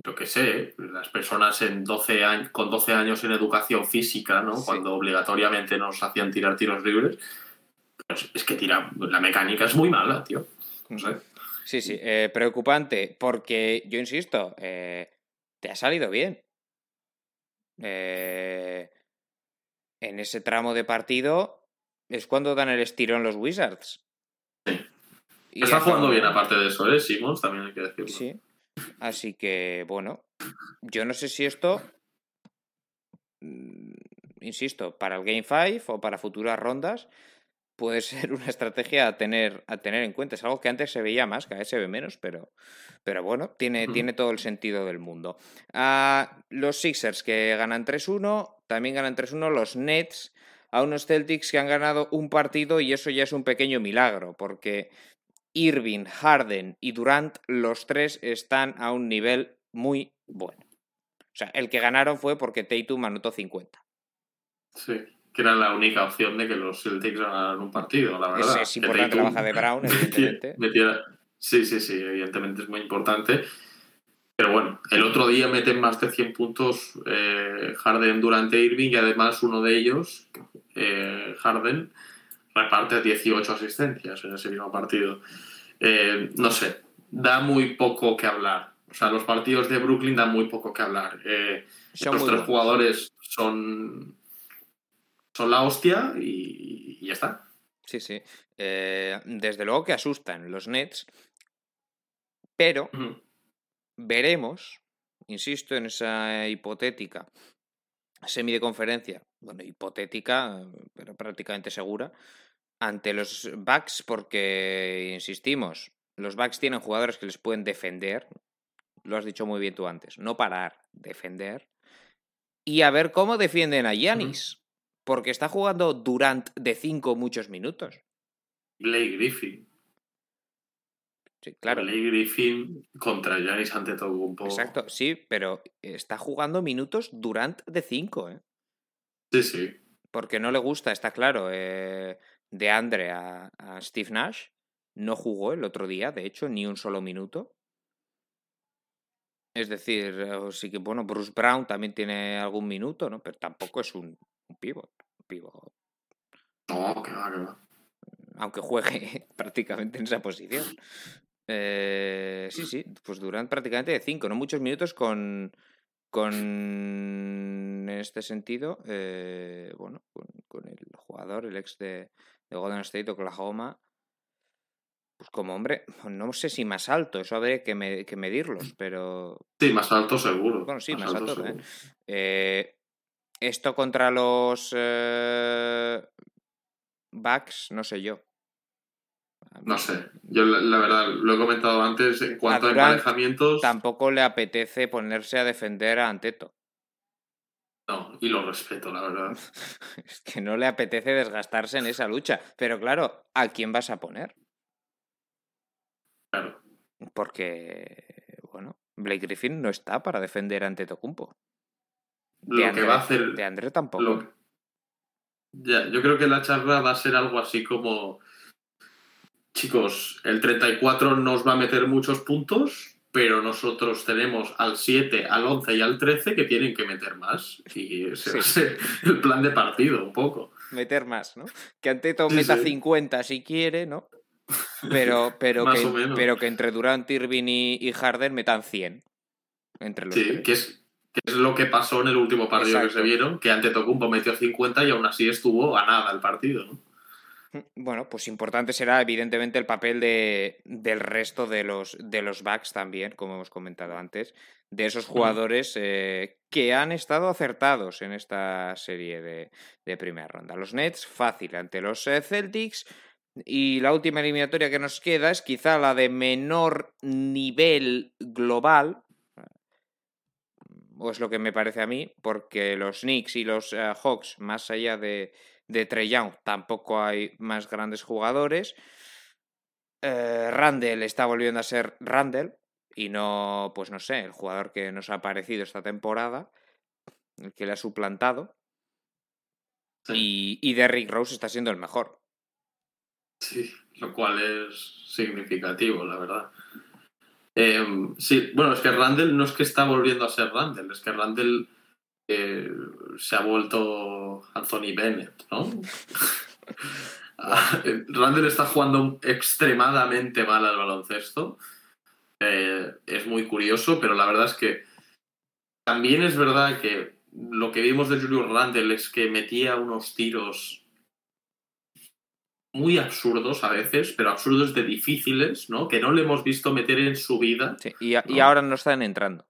yo qué sé, las personas en 12 años, con 12 años en educación física, ¿no? Sí. Cuando obligatoriamente nos hacían tirar tiros libres. Pues es que tira, la mecánica es muy mala, tío. No sé. Sí, sí, eh, preocupante, porque yo insisto, eh, te ha salido bien. Eh, en ese tramo de partido es cuando dan el estirón los Wizards. Sí. Y Está jugando bien aparte de eso, ¿eh? Simmons también hay que decirlo. Sí. Así que, bueno, yo no sé si esto, mm, insisto, para el Game 5 o para futuras rondas, puede ser una estrategia a tener, a tener en cuenta. Es algo que antes se veía más, cada vez se ve menos, pero, pero bueno, tiene, tiene todo el sentido del mundo. Uh, los Sixers que ganan 3-1, también ganan 3-1 los Nets a unos Celtics que han ganado un partido y eso ya es un pequeño milagro, porque Irving, Harden y Durant, los tres están a un nivel muy bueno. O sea, el que ganaron fue porque Tatum anotó 50. Sí que era la única opción de que los Celtics ganaran un partido, la verdad. Es, es importante la baja de Brown, evidentemente. Sí, sí, sí, evidentemente es muy importante. Pero bueno, el otro día meten más de 100 puntos eh, Harden durante Irving y además uno de ellos, eh, Harden, reparte 18 asistencias en ese mismo partido. Eh, no sé, da muy poco que hablar. O sea, los partidos de Brooklyn dan muy poco que hablar. Eh, los tres buenos. jugadores son son la hostia y, y ya está. Sí, sí. Eh, desde luego que asustan los Nets, pero uh -huh. veremos, insisto en esa hipotética semi de conferencia, bueno, hipotética, pero prácticamente segura, ante los Bucks porque, insistimos, los Bucks tienen jugadores que les pueden defender, lo has dicho muy bien tú antes, no parar, defender, y a ver cómo defienden a Yanis. Uh -huh porque está jugando Durant de 5 muchos minutos. Blake Griffin. Sí, claro. Blake Griffin contra Giannis Antetokounmpo. Exacto, sí, pero está jugando minutos Durant de 5, ¿eh? Sí, sí. Porque no le gusta, está claro, eh, de Andre a, a Steve Nash. No jugó el otro día, de hecho, ni un solo minuto. Es decir, sí que, bueno, Bruce Brown también tiene algún minuto, ¿no? Pero tampoco es un, un pivot. Un pivot. No, va. Aunque juegue prácticamente en esa posición. Eh, sí, sí, pues duran prácticamente de 5, no muchos minutos con, con en este sentido, eh, bueno, con, con, el jugador, el ex de, de Golden State, Oklahoma, pues como hombre, no sé si más alto, eso habría que, me, que medirlos, pero... Sí, más alto seguro. Bueno, sí, más, más alto. alto eh, esto contra los eh, Bucks, no sé yo. No sé, yo la, la, verdad lo he comentado antes en cuanto a, a emparejamientos. Tampoco le apetece ponerse a defender a Anteto. No, y lo respeto, la verdad. es que no le apetece desgastarse en esa lucha. Pero claro, ¿a quién vas a poner? Claro. Porque, bueno, Blake Griffin no está para defender ante Tocumpo. Lo que va a hacer. De André tampoco. lo- Ya, yo creo que la charla va a ser algo así como. Chicos, el 34 nos va a meter muchos puntos, pero nosotros tenemos al 7, al 11 y al 13 que tienen que meter más. Y ese Sí. ser el plan de partido, un poco. Meter más, ¿no? Que Anteto Sí, meta sí. 50 si quiere, ¿no? Pero, pero, que, pero entre Durant, Irving y, y Harden metan 100. Entre los Sí, tres. que es, que es lo que pasó en el último partido Exacto. que se vieron, que ante Tocumpo metió 50 y aún así estuvo a nada el partido. ¿no? Bueno, pues importante será evidentemente el papel de, del resto de los, de los backs también, como hemos comentado antes, de esos jugadores eh, que han estado acertados en esta serie de, de primera ronda. Los Nets, fácil ante los eh, Celtics. Y la última eliminatoria que nos queda es quizá la de menor nivel global, o es lo que me parece a mí, porque los Knicks y los eh, Hawks, más allá de, de Trey Young, tampoco hay más grandes jugadores. Eh, Randall está volviendo a ser Randall y no, pues no sé, el jugador que nos ha aparecido esta temporada, el que le ha suplantado. Sí. Y, y Derrick Rose está siendo el mejor. Sí, lo cual es significativo, la verdad. Eh, sí, bueno, es que Randall no es que está volviendo a ser Randall, es que Randall eh, se ha vuelto Anthony Bennett, ¿no? Ah, Randall está jugando extremadamente mal al baloncesto. Eh, es muy curioso, pero la verdad es que también es verdad que lo que vimos de Julius Randall es que metía unos tiros muy absurdos a veces, pero absurdos de difíciles, ¿no? Que no le hemos visto meter en su vida Sí, y, a- y No. ahora no están entrando.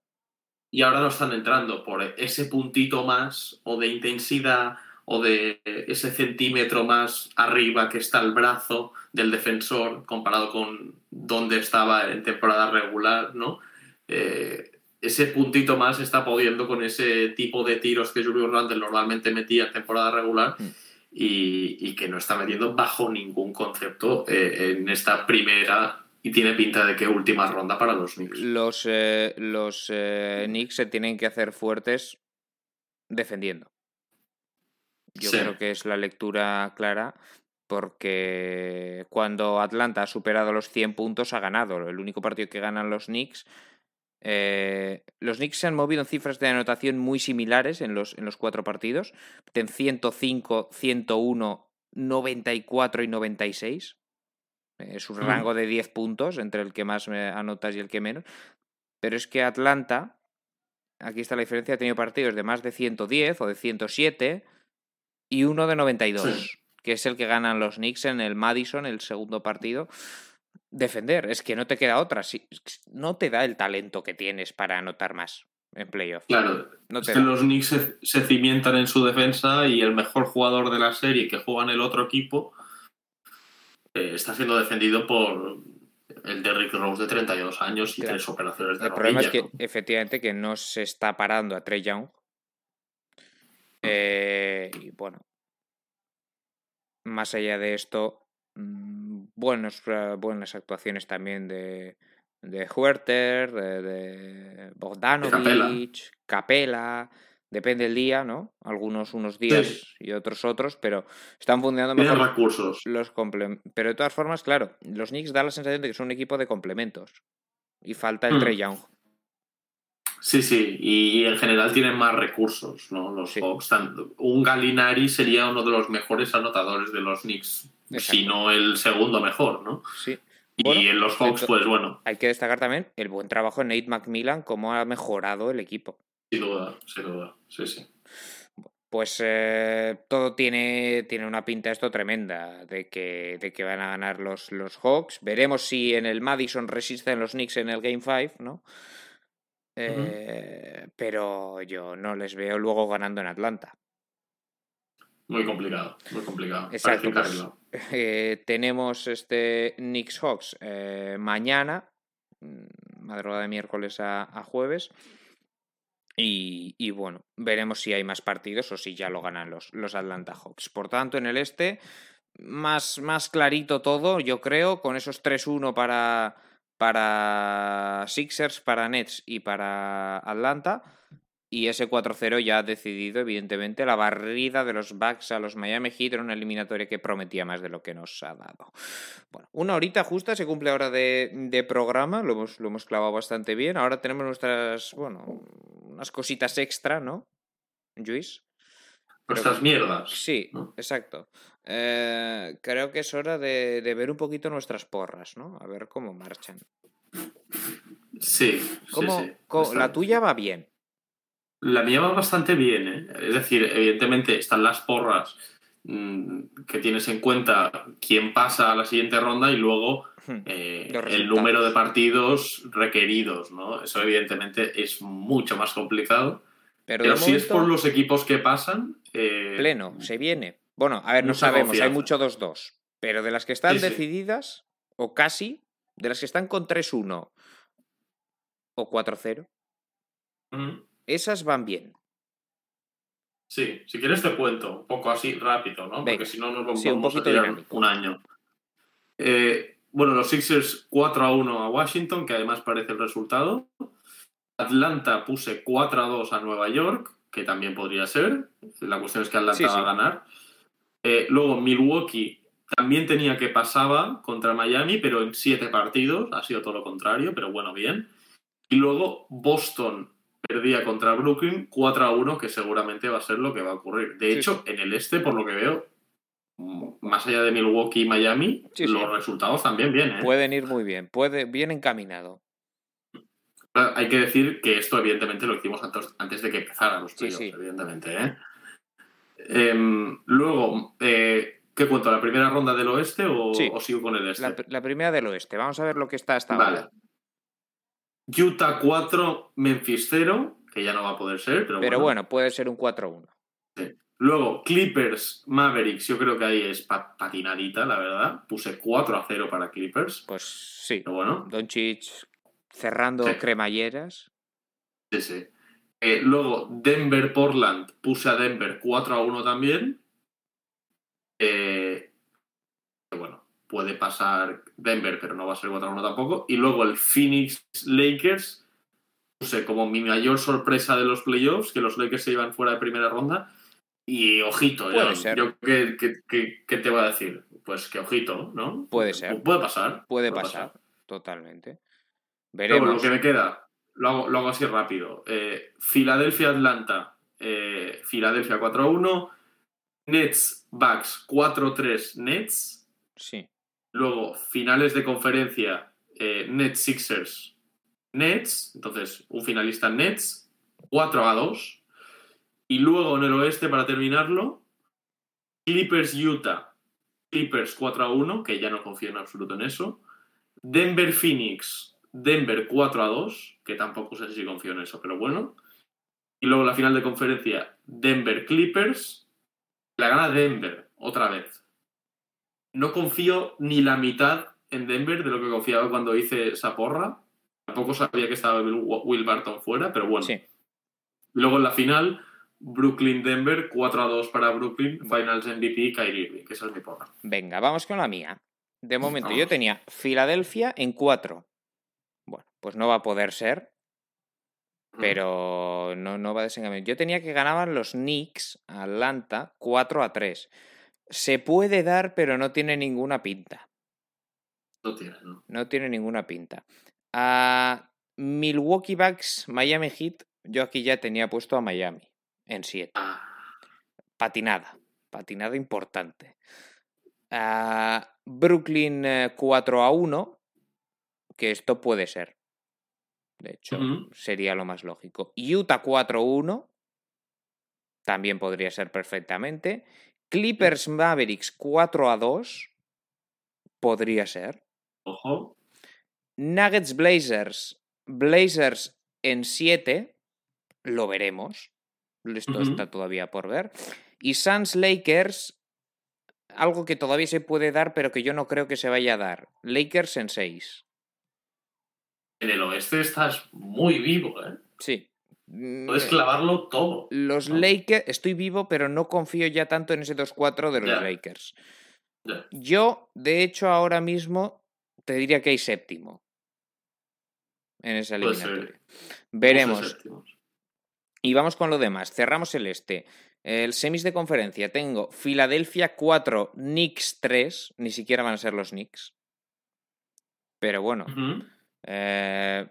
Y ahora no están entrando por ese puntito más o de intensidad o de ese centímetro más arriba que está el brazo del defensor comparado con donde estaba en temporada regular, ¿no? Eh, ese puntito más está pudiendo con ese tipo de tiros que Julius Randle normalmente metía en temporada regular Mm. y, y que no está metiendo bajo ningún concepto eh, en esta primera y tiene pinta de que última ronda para los Knicks. Los, eh, los eh, Knicks se tienen que hacer fuertes defendiendo. Yo Sí. creo que es la lectura clara porque cuando Atlanta ha superado los 100 puntos ha ganado. El único partido que ganan los Knicks. eh, los Knicks se han movido en cifras de anotación muy similares en los, en los cuatro partidos. En 105, 101, 94 y 96. Es un rango de 10 puntos entre el que más anotas y el que menos. Pero es que Atlanta, aquí está la diferencia, ha tenido partidos de más de 110 o de 107 y uno de 92, Sí. que es el que ganan los Knicks en el Madison, el segundo partido. Defender, es que no te queda otra. si- no te da el talento que tienes para anotar más en playoff. Claro, No es que los Knicks se, se cimientan en su defensa y el mejor jugador de la serie que juega en el otro equipo eh, está siendo defendido por el Derrick Rose de 32 años y Claro. tres operaciones de El problema es que ¿no? efectivamente que no se está parando a Trey Young. Eh, y bueno, más allá de esto, mm, buenos, eh, buenas actuaciones también de, de Huerter, de, de Bogdanovich, Capela. Depende del día, ¿no? Algunos unos días y otros otros, pero están funcionando Tienen mejor recursos. los Pero de todas formas, claro, los Knicks da la sensación de que son un equipo de complementos. Y falta el Mm. Trey Young. Sí, sí, y en general tienen más recursos, ¿no? Los Sí. Hawks. Un Galinari sería uno de los mejores anotadores de los Knicks, si no el segundo mejor, ¿no? Sí. Y en los Hawks, pues bueno, Hay que destacar también el buen trabajo de Nate McMillan, cómo ha mejorado el equipo. Sin duda, sin duda, sí, sí. Pues eh, todo tiene, tiene una pinta esto tremenda de que, de que van a ganar los, los Hawks. Veremos si en el Madison resisten los Knicks en el Game 5, ¿no? Eh, Pero yo no les veo luego ganando en Atlanta. Muy complicado, muy complicado. Exacto, pues. Eh, tenemos este Knicks Hawks eh, mañana, mm, madrugada de miércoles a, a jueves. Y, y bueno, veremos si hay más partidos o si ya lo ganan los, los Atlanta Hawks. Por tanto, en el este, más, más clarito todo, yo creo, con esos 3-1 para, para Sixers, para Nets y para Atlanta. Y ese 4-0 ya ha decidido, evidentemente, la barrida de los Bucks a los Miami Heat en una eliminatoria que prometía más de lo que nos ha dado. Bueno, una horita justa se cumple ahora de, de programa, lo hemos, lo hemos clavado bastante bien. Ahora tenemos nuestras, bueno, unas cositas extra, ¿no? Luis. Nuestras mierdas. Sí, ¿no? exacto. Eh, creo que es hora de, de ver un poquito nuestras porras, ¿no? A ver cómo marchan. Sí, sí, ¿Cómo- sí. cómo- la tuya va bien. La mía va bastante bien, ¿eh? Es decir, evidentemente están las porras mm, que tienes en cuenta quién pasa a la siguiente ronda y luego Hmm. eh, el número de partidos requeridos, ¿no? Eso evidentemente es mucho más complicado. Pero, si es por los equipos que pasan, eh, pleno, se viene. Bueno, a ver, no sabemos, hay mucho 2-2. Pero de las que están Sí, sí. decididas, o casi, de las que están con 3-1 o 4-0, ujú. Esas van bien. Sí, si quieres te cuento un poco así rápido, ¿no? Venga. Porque si no nos vamos Sí, un a tirar un año. Eh, bueno, los Sixers 4 a 1 a Washington, que además parece el resultado. Atlanta puse 4 a 2 a Nueva York, que también podría ser. La cuestión es que Atlanta Sí, va a ganar. Eh, luego Milwaukee también tenía que pasaba contra Miami, pero en 7 partidos. Ha sido todo lo contrario, pero bueno, bien. Y luego Boston perdía contra Brooklyn 4 a 1, que seguramente va a ser lo que va a ocurrir. De Sí, hecho, en el este, por lo que veo, más allá de Milwaukee y Miami, Sí, los resultados también vienen. ¿eh? Pueden ir muy bien, puede, bien encaminado. Hay que decir que esto, evidentemente, lo hicimos antes, de que empezaran los playoffs, evidentemente. ¿eh? Em, luego, eh, ¿qué cuento? ¿La primera ronda del oeste o, Sí. o sigo con el este? La, la primera del oeste, vamos a ver lo que está hasta Vale. ahora. Utah 4, Memphis 0, que ya no va a poder ser, pero, Pero bueno. bueno, puede ser un 4-1. Luego, Clippers, Mavericks, yo creo que ahí es pa- patinadita, la verdad. Puse 4 a 0 para Clippers. Pues sí. Pero bueno, Doncic cerrando Sí. cremalleras. sí, sí. Eh, luego, Denver, Portland, puse a Denver 4 a 1 también. Eh, puede pasar Denver, pero no va a ser 4 a 1 tampoco. Y luego el Phoenix Lakers, puse como mi mayor sorpresa de los playoffs, que los Lakers se iban fuera de primera ronda. Y ojito, Puede yo, ser. yo ¿qué, qué- qué- qué te voy a decir? Pues que ojito, ¿no? Puede ser. Puede pasar. Puede pasar, totalmente. Pero bueno, lo Veremos. que me queda, lo hago, lo hago así rápido. Eh, Filadelfia-Atlanta, eh, Filadelfia 4-1. Nets, Bucks 4-3 Nets. Sí. Luego, finales de conferencia, eh, Nets Sixers Nets. Entonces, un finalista Nets, 4 a 2. Y luego en el oeste, para terminarlo, Clippers Utah. Clippers 4 a 1, que ya no confío en absoluto en eso. Denver Phoenix, Denver 4 a 2, que tampoco sé si confío en eso, pero bueno. Y luego la final de conferencia, Denver Clippers. La gana Denver, otra vez. No confío ni la mitad en Denver de lo que confiaba cuando hice esa porra. Tampoco sabía que estaba Will Barton fuera, pero bueno. Sí. Luego en la final, Brooklyn-Denver, 4 a 2 para Brooklyn, Finals MVP, Kyrie Irving, que esa es mi porra. Venga, vamos con la mía. De momento, yo tenía Filadelfia en 4. Bueno, pues no va a poder ser, pero no, no va a desengañar. Yo tenía que ganaban los Knicks, Atlanta, 4 a 3. Se puede dar, pero no tiene ninguna pinta. No tiene, ¿no? No tiene ninguna pinta. A Milwaukee Bucks, Miami Heat, yo aquí ya tenía puesto a Miami en 7. Ah, Patinada. Patinada importante. A Brooklyn eh, 4 a 1, que esto puede ser. De hecho, sería lo más lógico. Utah 4 a 1, también podría ser perfectamente. Clippers Mavericks 4 a 2, podría ser. ojo. Nuggets Blazers, Blazers en 7, lo veremos. Esto está todavía por ver. Y Suns Lakers, algo que todavía se puede dar, pero que yo no creo que se vaya a dar. Lakers en 6. En el oeste estás muy vivo, ¿eh? Sí. Mm, Puedes clavarlo todo. Los ¿no? Lakers, estoy vivo, pero no confío ya tanto en ese 2-4 de los. Lakers. Yo, de hecho, ahora mismo te diría que hay séptimo. en esa eliminatoria. Veremos. Y vamos con lo demás. Cerramos el este. El semis de conferencia. Tengo Filadelfia 4, Knicks 3. Ni siquiera van a ser los Knicks. Pero bueno. Eh,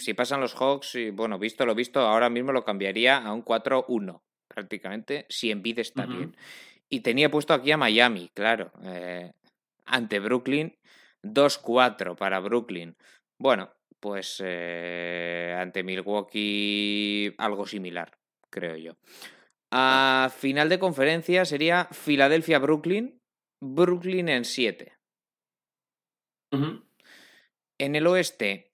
si pasan los Hawks, y bueno, visto lo visto, ahora mismo lo cambiaría a un 4-1. Prácticamente, si Embiid está bien. Y tenía puesto aquí a Miami, claro. eh, ante Brooklyn. 2-4 para Brooklyn. Bueno, pues eh, ante Milwaukee algo similar, creo yo. A final de conferencia sería Filadelfia-Brooklyn, Brooklyn en 7. Ujú. En el oeste,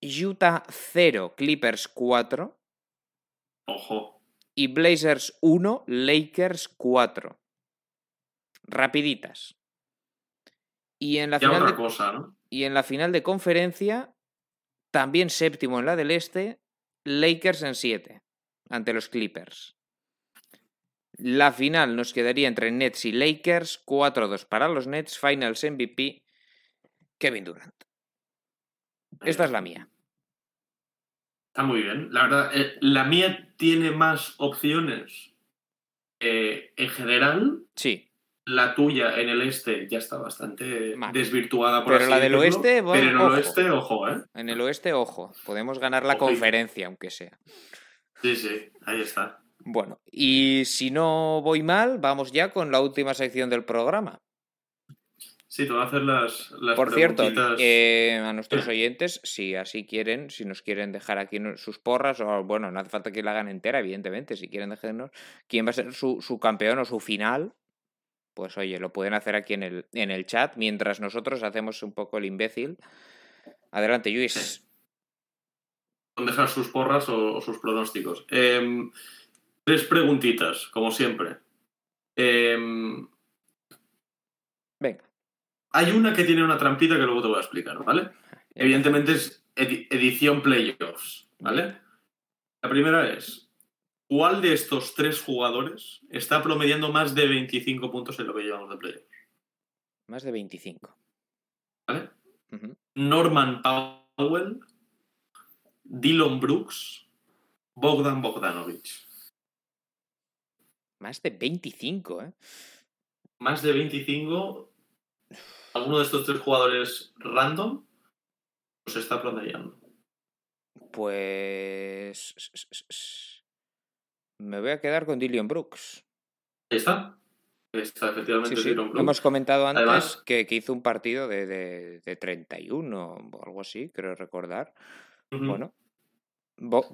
Utah 0, Clippers 4 Ojo. y Blazers 1, Lakers 4. Rapiditas. Y en la Ya final de cosa, ¿no? Y en la final de conferencia, también séptimo en la del este, Lakers en 7, ante los Clippers. La final nos quedaría entre Nets y Lakers, 4-2 para los Nets, Finals MVP, Kevin Durant. Esta es la mía. Está muy bien. La verdad, eh, la mía tiene más opciones eh, en general. Sí, La tuya en el este ya está bastante Mal. desvirtuada por Pero así la del decirlo, oeste, bueno, pero en el ojo. oeste, ojo, ¿eh? en el oeste, ojo, podemos ganar la conferencia, aunque sea. Sí, sí, ahí está. Bueno, y si no voy mal, vamos ya con la última sección del programa. Sí, te voy a hacer las, las Por cierto, eh, a nuestros oyentes, si así quieren, si nos quieren dejar aquí sus porras, o bueno, no hace falta que la hagan entera, evidentemente, si quieren dejarnos quién va a ser su, su campeón o su final, pues oye, lo pueden hacer aquí en el, en el chat, mientras nosotros hacemos un poco el imbécil. Adelante, Luis. Dejar sus porras o, o sus pronósticos. Em, tres preguntitas, como siempre. Em, Venga. Hay una que tiene una trampita que luego te voy a explicar, ¿vale? Evidentemente es edi- edición playoffs, ¿vale? La primera es, ¿cuál de estos tres jugadores está promediando más de 25 puntos en lo que llevamos de playoffs? Más de 25. ¿Vale? Norman Powell, Dylan Brooks, Bogdan Bogdanovich. Más de 25, ¿eh? Más de 25, alguno de estos tres jugadores random los está promediando. Pues... Me voy a quedar con Dillion Brooks. Ahí está. Está, efectivamente, Sí, Brooks. Hemos comentado antes Además- que, que hizo un partido de, de, de 31 o algo así, creo recordar. Bueno,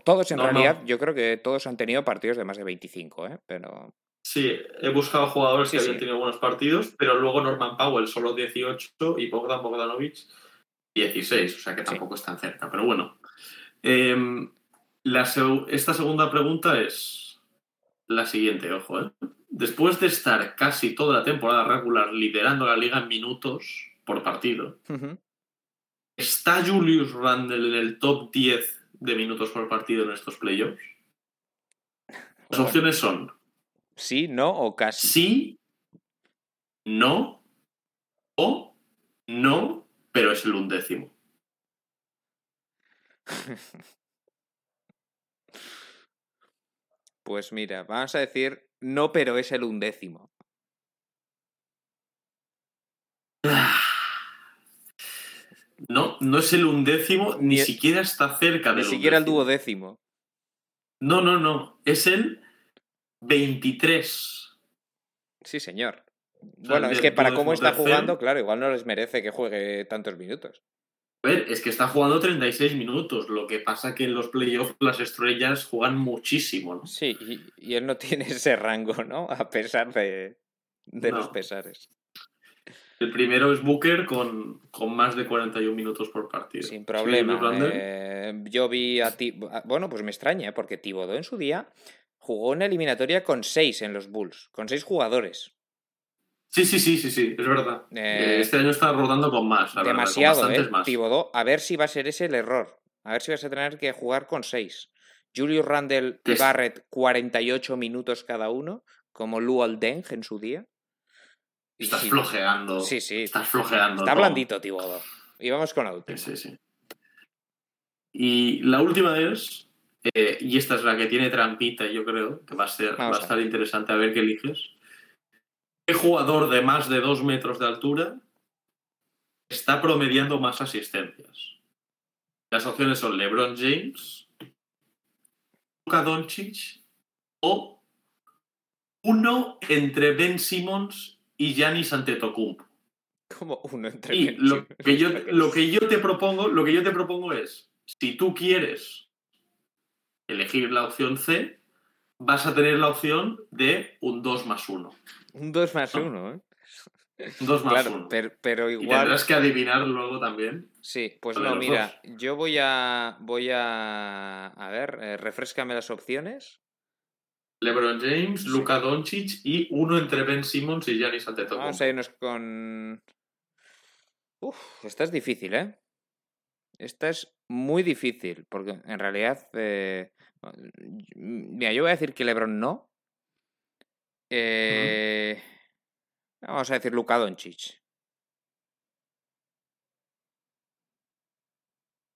todos en No, no. realidad, yo creo que todos han tenido partidos de más de 25, ¿eh? Pero Sí, he buscado jugadores que Sí, habían sí. tenido buenos partidos, pero luego Norman Powell solo 18 y Bogdan Bogdanovich 16, o sea que Sí. tampoco es tan cerca. Pero bueno, Em, la esta segunda pregunta es la siguiente, ojo. ¿eh? Después de estar casi toda la temporada regular liderando la liga en minutos por partido, ¿está Julius Randle en el top 10 de minutos por partido en estos playoffs? Las opciones son sí, no o casi. sí, no o no, pero es el undécimo. Pues mira, vamos a decir no, pero es el undécimo. No, no es el undécimo, ni Ni- siquiera está cerca Ni del siquiera el duodécimo. No, no, no. Es el 23. Sí, señor. Bueno, es que para cómo está jugando, claro, igual no les merece que juegue tantos minutos. A ver, es que está jugando 36 minutos. Lo que pasa que en los playoffs las estrellas juegan muchísimo, ¿no? Sí, y, y él no tiene ese rango, ¿no? A pesar de, de los pesares. El primero es Booker con, con más de 41 minutos por partido. Sin problema. Eh, yo vi a ti. Bueno, pues me extraña, porque Tibodó en su día jugó una eliminatoria con seis en los Bulls, con seis jugadores. Sí, sí, sí, sí, sí, es verdad. Eh, este año está rodando con más, la verdad, con Demasiado, bastantes ¿eh? más. Tibodó, a ver si va a ser ese el error. A ver si vas a tener que jugar con seis. Julius Randle y Barrett, 48 minutos cada uno, como Luol Deng en su día. Estás sí, flojeando. Sí, sí. Estás flojeando. Está Tom. blandito, Tibodó. Y vamos con la última. Sí, sí. Y la última es, eh, y esta es la que tiene trampita, yo creo, que va a, ser, va a estar interesante a ver qué eliges. ¿Qué jugador de más de dos metros de altura está promediando más asistencias? Las opciones son LeBron James, Luka Doncic o uno entre Ben Simmons y Giannis Antetokounmpo. Como uno entre Y Ben lo que yo, lo que yo te propongo, lo que yo te propongo es, si tú quieres elegir la opción C, vas a tener la opción de un 2 más 1. Un 2 más 1, ¿eh? Un 2 más Claro, 1. pero, pero Y igual. tendrás que adivinar luego también. Sí, pues no, mira, yo voy a. Voy a. A ver, eh, refrescame las opciones. LeBron James, Sí. Luka Doncic y uno entre Ben Simmons y Giannis Vamos Antetokounmpo. a irnos con. Uf, esta es difícil, ¿eh? Esta es muy difícil, porque en realidad. eh, Mira, yo voy a decir que LeBron no. Eh, Vamos a decir Luka Doncic.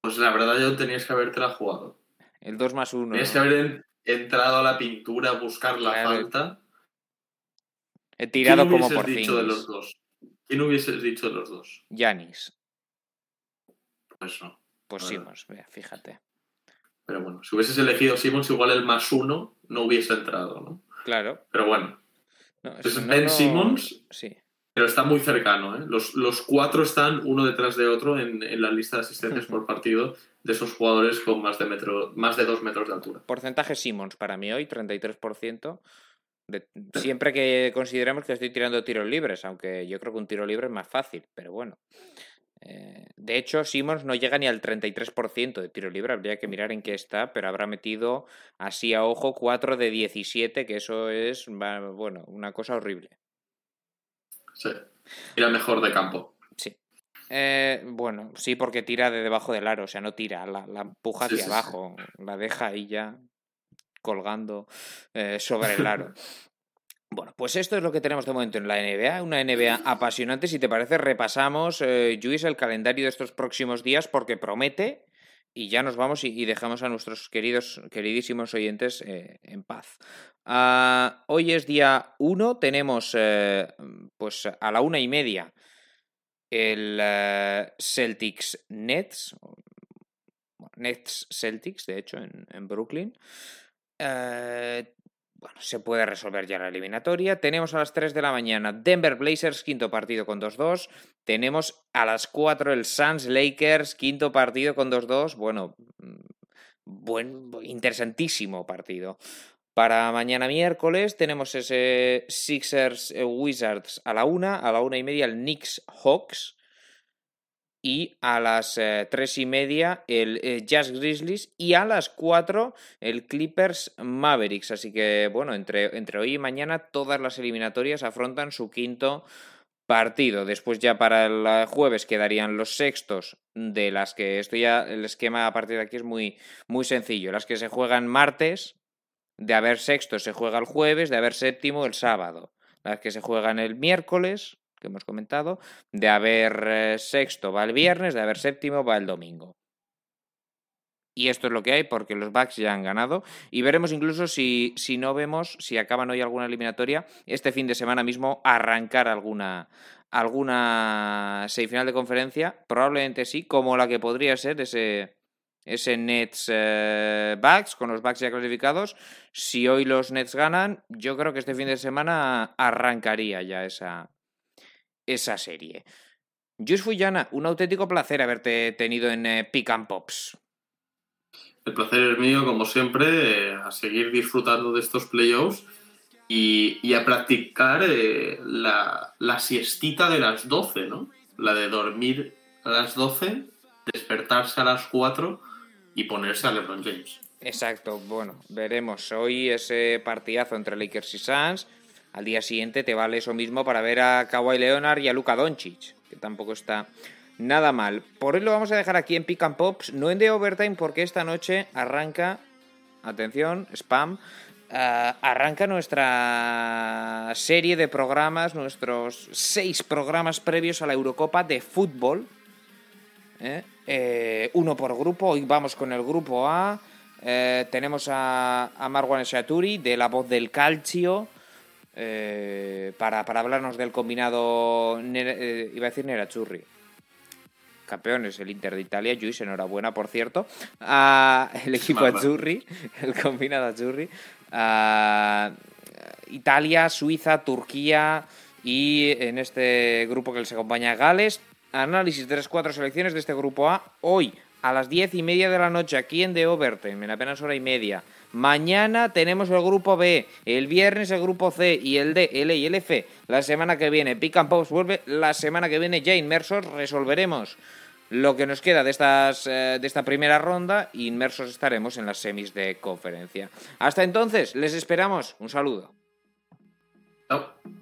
Pues la verdad yo tenías que haberte la jugado. El 2 más 1. Tenías que haber en- entrado a la pintura a buscar la Claro. falta. He tirado ¿Quién como por dicho de los 5. dos? ¿Quién hubieses dicho de los dos? Yanis. Pues no. Pues mira, fíjate. Pero bueno, si hubieses elegido Simmons, igual el más uno no hubiese entrado, ¿no? Claro. Pero bueno, No, Pues no, Ben no- Simmons. Sí. pero está muy cercano, ¿eh? Los, los cuatro están uno detrás de otro en, en la lista de asistentes por partido de esos jugadores con más de, metro, más de dos metros de altura. Porcentaje Simmons para mí hoy, 33%. De, siempre que consideremos que estoy tirando tiros libres, aunque yo creo que un tiro libre es más fácil, pero bueno. Eh, de hecho, Simmons no llega ni al 33% de tiro libre, habría que mirar en qué está, pero habrá metido así a ojo 4 de 17, que eso es, bueno, una cosa horrible. Sí. Era mejor de campo. Sí. Eh, bueno, sí, porque tira de debajo del aro, o sea, no tira, la, la empuja hacia sí, sí. abajo, la deja ahí ya colgando eh, sobre el aro. Bueno, pues esto es lo que tenemos de momento en la NBA, una NBA apasionante. Si te parece, repasamos, eh, Luis, el calendario de estos próximos días porque promete y ya nos vamos y, dejamos a nuestros queridos, queridísimos oyentes eh, en paz. Ah, hoy es día 1, tenemos eh, pues a la una y media el Celtics Nets, Nets Celtics, de hecho, en, Brooklyn. Bueno, se puede resolver ya la eliminatoria. Tenemos a las 3 de la mañana Denver Blazers, quinto partido con 2-2. Tenemos a las 4 el Suns Lakers, quinto partido con 2-2. Bueno, mm, buen, interesantísimo partido. Para mañana miércoles tenemos ese Sixers eh, Wizards a la 1, a la 1 y media el Knicks Hawks y a las eh, tres y media el eh, Jazz Grizzlies y a las 4 el Clippers Mavericks. Así que, bueno, entre, entre hoy y mañana todas las eliminatorias afrontan su quinto partido. Después ya para el eh, jueves quedarían los sextos de las que esto ya el esquema a partir de aquí es muy, muy sencillo. Las que se juegan martes, de haber sexto se juega el jueves, de haber séptimo el sábado. Las que se juegan el miércoles, que hemos comentado, de haber eh, sexto va el viernes, de haber séptimo va el domingo. Y esto es lo que hay porque los Bucks ya han ganado. Y veremos incluso si, si no vemos, si acaban hoy alguna eliminatoria, este fin de semana mismo arrancar alguna, alguna semifinal de conferencia. Probablemente sí, como la que podría ser ese, ese Nets eh, con los Bucks ya clasificados. Si hoy los Nets ganan, yo creo que este fin de semana arrancaría ya esa, esa serie. Jus Fuyana, un auténtico placer haberte tenido en eh, Pick and Pops. El placer es mío, como siempre, eh, a seguir disfrutando de estos playoffs y, y a practicar eh, la, la siestita de las 12, ¿no? La de dormir a las 12, despertarse a las 4 y ponerse a LeBron James. Exacto, bueno, veremos. Hoy ese partidazo entre Lakers y Suns. Al día siguiente te vale eso mismo para ver a Kawhi Leonard y a Luka Doncic, que tampoco está nada mal. Por hoy lo vamos a dejar aquí en Pick and Pops, no en The Overtime, porque esta noche arranca, atención, spam, uh, arranca nuestra serie de programas, nuestros seis programas previos a la Eurocopa de fútbol. ¿eh? eh, uno por grupo. Hoy vamos con el grupo A. Eh, tenemos a, a Marwan Shaturi de La Voz del Calcio eh, para, para, hablarnos del combinado, eh, iba a decir Nerachurri. Campeones, el Inter de Italia, Luis, enhorabuena, por cierto. a el equipo Azzurri, el combinado Azzurri. a Italia, Suiza, Turquía y en este grupo que les acompaña Gales. Análisis de las cuatro selecciones de este grupo A hoy a las diez y media de la noche aquí en The Overtime, en apenas hora y media. Mañana tenemos el grupo B, el viernes el grupo C y el D, L y el F. La semana que viene, Pick and Pops vuelve. La semana que viene, ya inmersos, resolveremos lo que nos queda de, estas, eh, de esta primera ronda. Inmersos estaremos en las semis de conferencia. Hasta entonces, les esperamos. Un saludo. Chao.